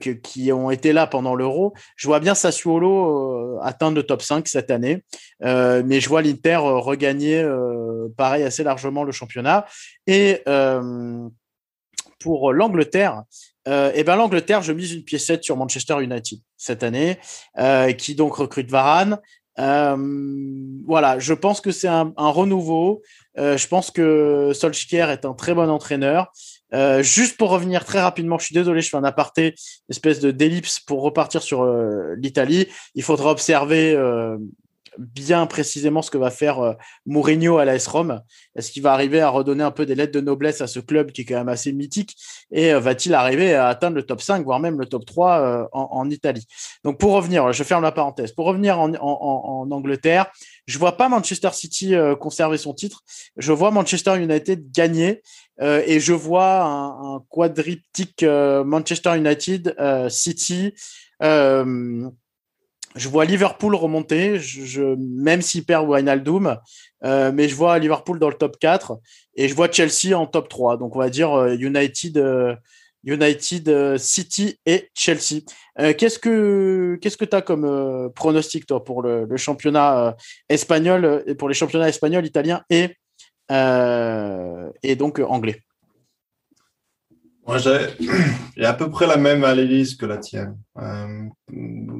qui ont été là pendant l'Euro. Je vois bien Sassuolo atteindre le top 5 cette année, mais je vois l'Inter regagner, pareil, assez largement le championnat. Et pour l'Angleterre, euh, et ben l'Angleterre, je mise une piécette sur Manchester United cette année, euh, qui donc recrute Varane. Euh, voilà, je pense que c'est un, renouveau. Euh, je pense que Solskjaer est un très bon entraîneur. Euh, juste pour revenir très rapidement, je suis désolé, je fais un aparté, espèce de d'ellipse pour repartir sur l'Italie. Il faudra observer bien précisément ce que va faire euh, Mourinho à l'AS Rome. Est-ce qu'il va arriver à redonner un peu des lettres de noblesse à ce club qui est quand même assez mythique? Et euh, va-t-il arriver à atteindre le top 5, voire même le top 3 euh, en, Italie? Donc pour revenir, je ferme la parenthèse, pour revenir en, Angleterre, je vois pas Manchester City conserver son titre, je vois Manchester United gagner et je vois un, un quadriptyque Manchester United, City, je vois Liverpool remonter, même s'il perd Wijnaldum, euh, mais je vois Liverpool dans le top 4 et je vois Chelsea en top 3. Donc on va dire euh, United, euh, United City et Chelsea. qu'est-ce que qu'est-ce que tu as comme pronostic toi pour le, championnat espagnol pour les championnats espagnols, italiens et et donc anglais? Moi, <clears throat> j'ai à peu près la même analyse que la tienne. Euh,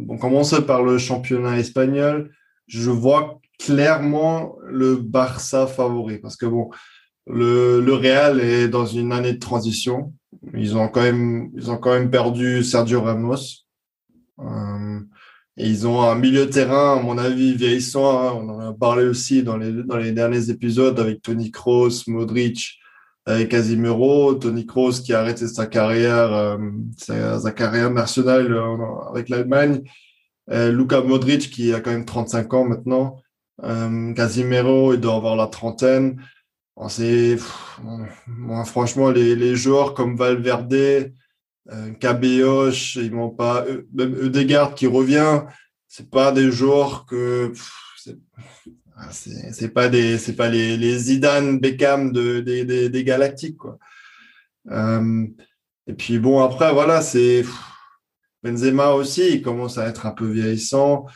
on commence par le championnat espagnol. Je vois clairement le Barça favori parce que bon, le, le Real est dans une année de transition. Ils ont quand même, ils ont quand même perdu Sergio Ramos. Euh, ils ont un milieu terrain, à mon avis, vieillissant. Hein. On en a parlé aussi dans les, dans les derniers épisodes avec Tony Kroos, Modric, avec Casimiro, Tony Kroos qui a arrêté sa carrière, euh, sa, carrière nationale euh, avec l'Allemagne, euh, Modric qui a quand même 35 ans maintenant, euh, Casimiro il doit avoir la trentaine. C'est franchement les, joueurs comme Valverde, Cabelloche, ils pas même Eudegard qui revient, c'est pas des joueurs que c'est pas des c'est pas les, les Zidane Beckham de, des, des, galactiques quoi. Euh, et puis bon après voilà c'est Benzema aussi il commence à être un peu vieillissant.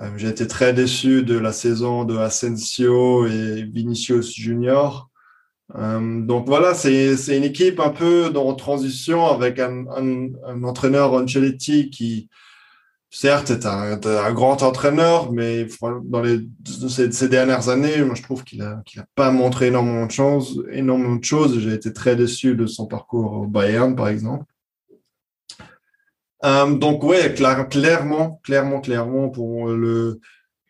Euh, j'ai été très déçu de la saison de Asensio et Vinicius Junior. Euh, donc voilà c'est c'est une équipe un peu en transition avec un, un, un entraîneur Ancelotti qui certes, c'est un, un, grand entraîneur, mais dans les, ces, ces dernières années, moi, je trouve qu'il a, qu'il a pas montré énormément de choses, énormément de choses. J'ai été très déçu de son parcours au Bayern, par exemple. Euh, donc, ouais, clairement, clairement, clairement, pour le,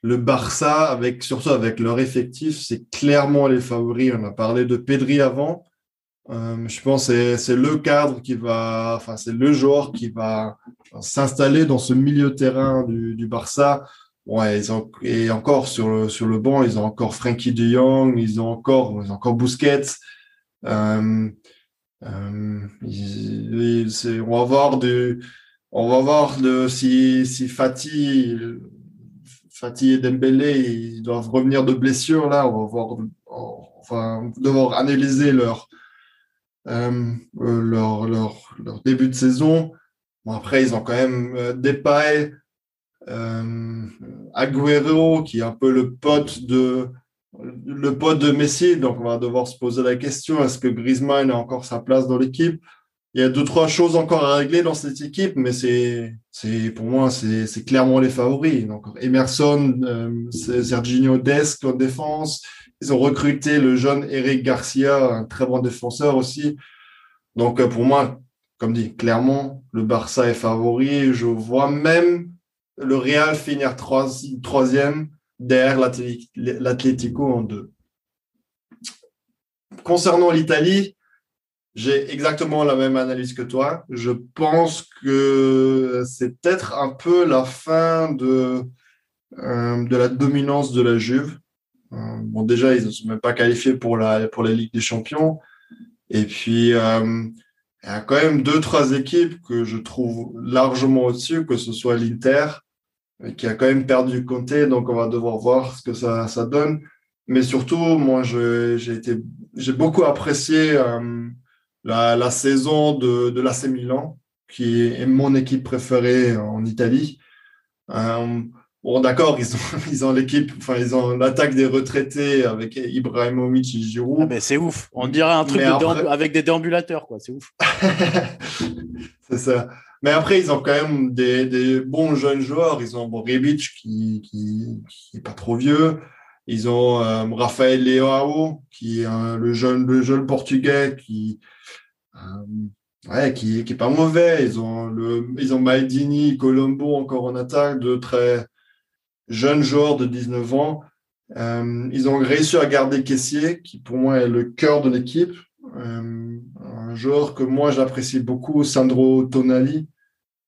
le Barça, avec, surtout avec leur effectif, c'est clairement les favoris. On a parlé de Pedri avant. Euh, je pense que c'est le cadre qui va, enfin, c'est le joueur qui va s'installer dans ce milieu terrain du, du Barça. Ouais, ils ont, et encore sur le, sur le banc, ils ont encore Frankie de Jong, ils ont encore, ils ont encore Busquets. Euh, euh, on va voir du, on va voir de, si, si Fatih, Fatih et Dembélé, doivent revenir de blessure là. On va voir, enfin, devoir analyser leur, leur, leur, leur, début de saison. Après, ils ont quand même euh, Depay, euh, Agüero, qui est un peu le pote de le pote de Messi. Donc, on va devoir se poser la question est-ce que Griezmann a encore sa place dans l'équipe? Il y a deux trois choses encore à régler dans cette équipe, mais c'est c'est pour moi c'est clairement les favoris. Donc, Emerson, euh, Serginho Dest en défense. Ils ont recruté le jeune Eric Garcia, un très bon défenseur aussi. Donc, euh, pour moi, comme dit, clairement, le Barça est favori. Je vois même le Real finir troisième derrière l'Atlético en deux. Concernant l'Italie, j'ai exactement la même analyse que toi. Je pense que c'est peut-être un peu la fin de, euh, de la dominance de la Juve. Euh, bon, déjà, ils ne sont même pas qualifiés pour la, pour la Ligue des Champions. Et puis, euh, il y a quand même deux, trois équipes que je trouve largement au-dessus, que ce soit l'Inter, qui a quand même perdu Comté, donc on va devoir voir ce que ça, ça donne. Mais surtout, moi, j'ai beaucoup apprécié euh, la, la, saison de, de l'AC Milan, qui est mon équipe préférée en Italie. Euh, bon, d'accord, ils ont, <laughs> ils ont l'équipe, enfin, ils ont l'attaque des retraités avec Ibrahimovic et Giroud. Ah, c'est ouf. On dirait un truc avec des déambulateurs, quoi. C'est ouf. <laughs> c'est ça. Mais après, ils ont quand même des, des bons jeunes joueurs. Ils ont bon, Rebic qui, qui, qui est pas trop vieux. Ils ont euh, Rafael Leao, qui est le jeune, le jeune portugais qui, euh, ouais, qui, qui est pas mauvais. Ils ont le, ils ont Maldini, Colombo encore en attaque, de très jeunes joueurs de 19 ans. Euh, ils ont réussi à garder Caissier, qui pour moi est le cœur de l'équipe. Euh, un joueur que moi j'apprécie beaucoup, Sandro Tonali,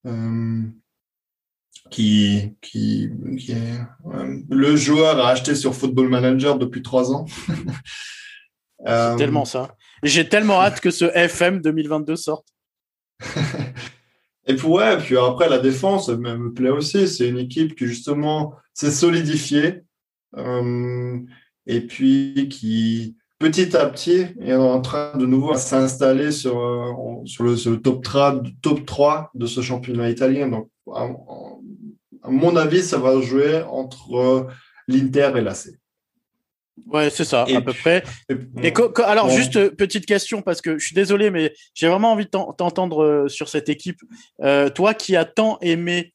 euh, qui, qui, qui est le joueur à acheter sur Football Manager depuis trois ans. <laughs> C'est tellement ça. J'ai tellement hâte que ce FM 2022 sorte. <laughs> et puis ouais, puis après la défense me, me plaît aussi. C'est une équipe qui justement s'est solidifiée euh, et puis qui petit à petit est en train de nouveau s'installer sur, euh, sur, le, top, 3, top 3 de ce championnat italien. Donc, à, mon avis, ça va jouer entre euh, l'Inter et l'AC. Ouais, c'est ça, à peu près. Et, alors, juste euh, petite question, parce que je suis désolé, mais j'ai vraiment envie de t'entendre sur cette équipe. toi qui as tant aimé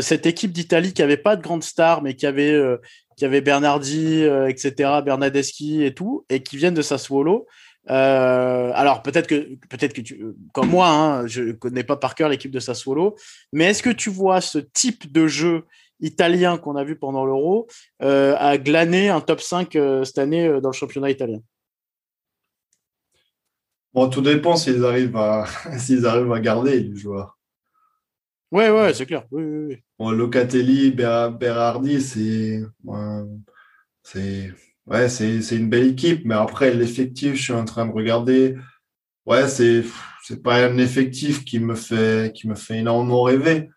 cette équipe d'Italie qui avait pas de grande star, mais qui avait avait Bernardi, euh, etc., Bernadeschi et tout, et qui viennent de Sassuolo. Euh, alors peut-être que comme moi, hein, je connais pas par cœur l'équipe de Sassuolo, mais est-ce que tu vois ce type de jeu italien qu'on a vu pendant l'Euro euh, à glaner un top 5 euh, cette année dans le championnat italien? Tout dépend s'ils arrivent <laughs> s'ils arrivent à garder les joueurs. Ouais, ouais, c'est clair. Oui, oui, oui. Bon, Locatelli, Berardi, c'est c'est ouais, c'est une belle équipe, mais après l'effectif, je suis en train de regarder. Ouais, c'est c'est pas un effectif qui me fait qui me fait énormément rêver.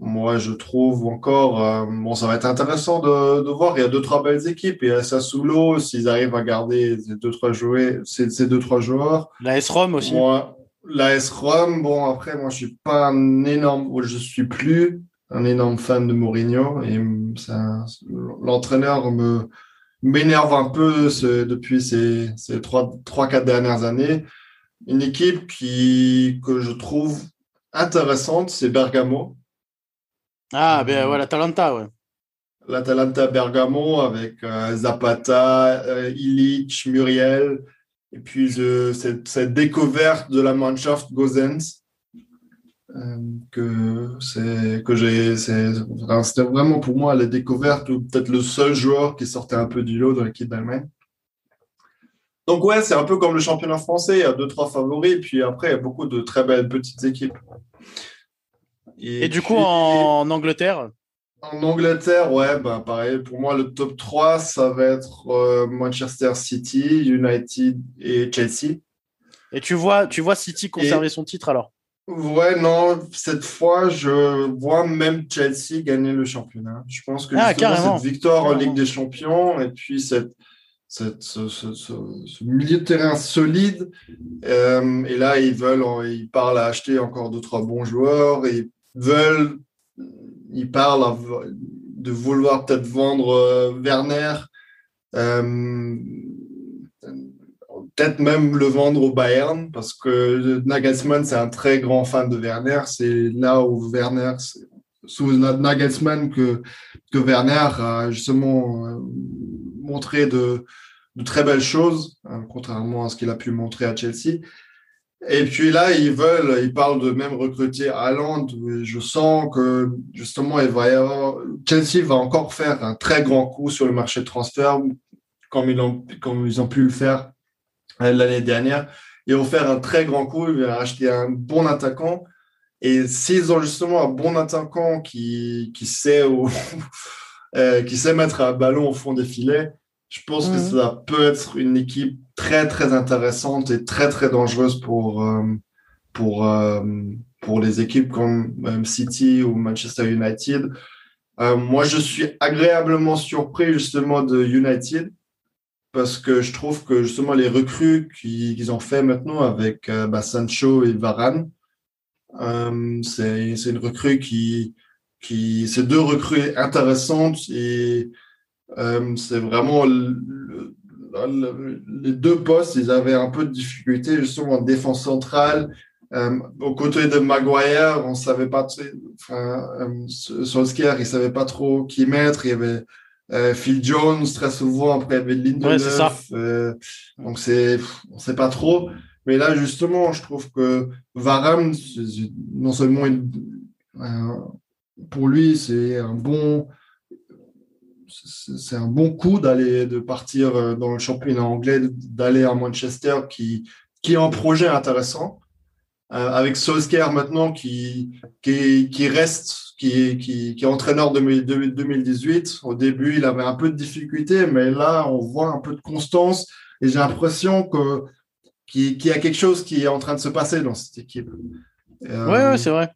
Moi, je trouve encore euh, bon, ça va être intéressant de, de voir. Il y a deux trois belles équipes. Et à Sassuolo, s'ils arrivent à garder ces deux trois joueurs, ces, ces deux trois joueurs. La S Rome aussi. Moi, L'AS Rome, bon, après, moi, je suis pas un énorme, je suis plus un énorme fan de Mourinho et l'entraîneur me, m'énerve un peu depuis ces, ces trois, trois, quatre dernières années. Une équipe qui, que je trouve intéressante, c'est Bergamo. Ah, ben voilà, l'Atalanta, ouais. L'Atalanta Bergamo avec euh, Zapata, euh, Illich, Muriel, et puis cette, cette, découverte de la Mannschaft Gozens euh, que c'est que j'ai c'était vraiment pour moi la découverte ou peut-être le seul joueur qui sortait un peu du lot dans l'équipe d'Allemagne. Donc ouais, c'est un peu comme le championnat français, il y a deux trois favoris, et puis après il y a beaucoup de très belles petites équipes. Et, du coup en Angleterre, en Angleterre, ouais, bah pareil. Pour moi, le top 3, ça va être euh, Manchester City, United et Chelsea. Et tu vois, tu vois City conserver son titre alors? Ouais, non, cette fois, je vois même Chelsea gagner le championnat. Je pense que ah, cette victoire en Ligue des Champions et puis cette, cette ce, ce, ce, milieu de terrain solide. Euh, et là, ils veulent, ils parlent à acheter encore deux, trois bons joueurs. Et ils veulent il parle de vouloir peut-être vendre euh, Werner, euh, peut-être même le vendre au Bayern, parce que Nagelsmann, c'est un très grand fan de Werner. C'est là où Werner, sous Nagelsmann, que, Werner a justement euh, montré de, de très belles choses, hein, contrairement à ce qu'il a pu montrer à Chelsea. Et puis là, ils veulent, ils parlent de même recruter Haaland. Je sens que justement, il va y avoir, Chelsea va encore faire un très grand coup sur le marché de transfert, comme ils ont, comme ils ont pu le faire l'année dernière. Ils vont faire un très grand coup, ils vont acheter un bon attaquant. Et s'ils ont justement un bon attaquant qui, qui sait où, <laughs> euh, qui sait mettre un ballon au fond des filets, je pense que mhm. ça peut être une équipe très, très intéressante et très, très dangereuse pour, euh, pour, euh, pour les équipes comme euh, City ou Manchester United. moi, je suis agréablement surpris justement de United parce que je trouve que justement les recrues qu'ils ont fait maintenant avec bah, Sancho et Varane, c'est une recrue qui, qui, c'est deux recrues intéressantes et c'est vraiment les deux postes, ils avaient un peu de difficulté justement en défense centrale. Euh, au côté de Maguire, on savait pas, enfin, euh, Solskjaer, il savait pas trop qui mettre. Il y avait euh, Phil Jones très souvent, après il y avait Lindelof. Euh, donc c'est, on sait pas trop. Mais là justement, je trouve que Varane, non seulement une, pour lui, c'est un bon, c'est un bon coup d'aller de partir euh, dans le championnat anglais, d'aller à Manchester qui qui est un projet intéressant. Euh, avec Solskjaer maintenant qui, qui, qui reste, qui, qui, qui est entraîneur de 2018. Au début, il avait un peu de difficulté, mais là, on voit un peu de constance et j'ai l'impression que qu'il y a quelque chose qui est en train de se passer dans cette équipe. Euh, ouais, ouais c'est vrai.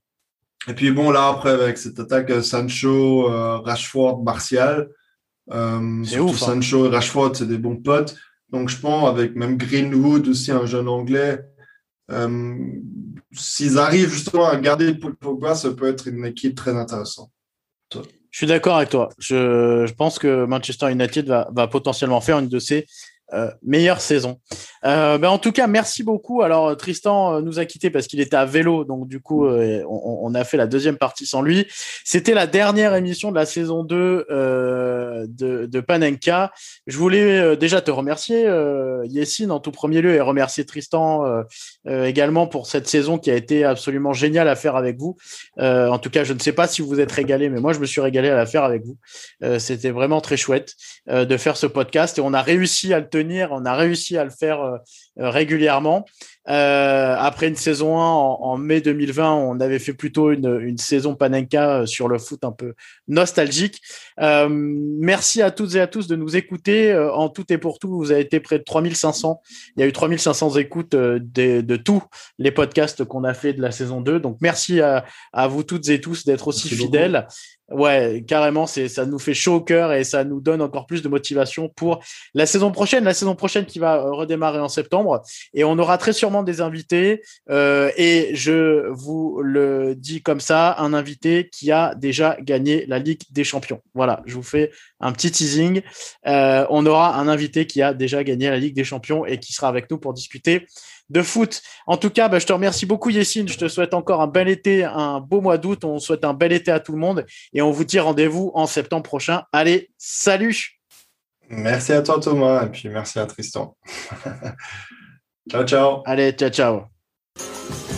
Et puis bon, là, après, avec cette attaque Sancho, Rashford, Martial, euh, ouf, hein. Sancho et Rashford, c'est des bons potes. Donc, je pense, avec même Greenwood, aussi un jeune anglais, euh, s'ils arrivent justement à garder Paul Pogba, ça peut être une équipe très intéressante. Je suis d'accord avec toi. Je, je, pense que Manchester United va, va potentiellement faire une de ces euh, meilleure saison. Euh, ben en tout cas, merci beaucoup. Alors Tristan euh, nous a quitté parce qu'il était à vélo, donc du coup, on, on, a fait la deuxième partie sans lui. C'était la dernière émission de la saison 2 de, de, Panenka. Je voulais déjà te remercier, Yessine, en tout premier lieu, et remercier Tristan également pour cette saison qui a été absolument géniale à faire avec vous. en tout cas, je ne sais pas si vous êtes régalé, mais moi, je me suis régalé à la faire avec vous. C'était vraiment très chouette de faire ce podcast et on a réussi à le tenir on a réussi à le faire euh, euh, régulièrement. Euh, après une saison 1 en, mai 2020, on avait fait plutôt une, saison Panenka sur le foot un peu nostalgique. merci à toutes et à tous de nous écouter. en tout et pour tout, vous avez été près de 3500. Il y a eu 3500 écoutes de, tous les podcasts qu'on a fait de la saison 2. Donc merci à, vous toutes et tous d'être aussi fidèles. Ouais, carrément, c'est ça nous fait chaud au cœur et ça nous donne encore plus de motivation pour la saison prochaine, la saison prochaine qui va euh, redémarrer en septembre et on aura très sûrement des invités euh, et je vous le dis comme ça, un invité qui a déjà gagné la Ligue des Champions. Voilà, je vous fais un petit teasing. Euh, on aura un invité qui a déjà gagné la Ligue des Champions et qui sera avec nous pour discuter de foot. En tout cas, bah, je te remercie beaucoup, Yessine. Je te souhaite encore un bel été, un beau mois d'août. On souhaite un bel été à tout le monde et on vous dit rendez-vous en septembre prochain. Allez, salut Merci à toi, Thomas, et puis merci à Tristan. <laughs> ciao, ciao. Allez, ciao, ciao.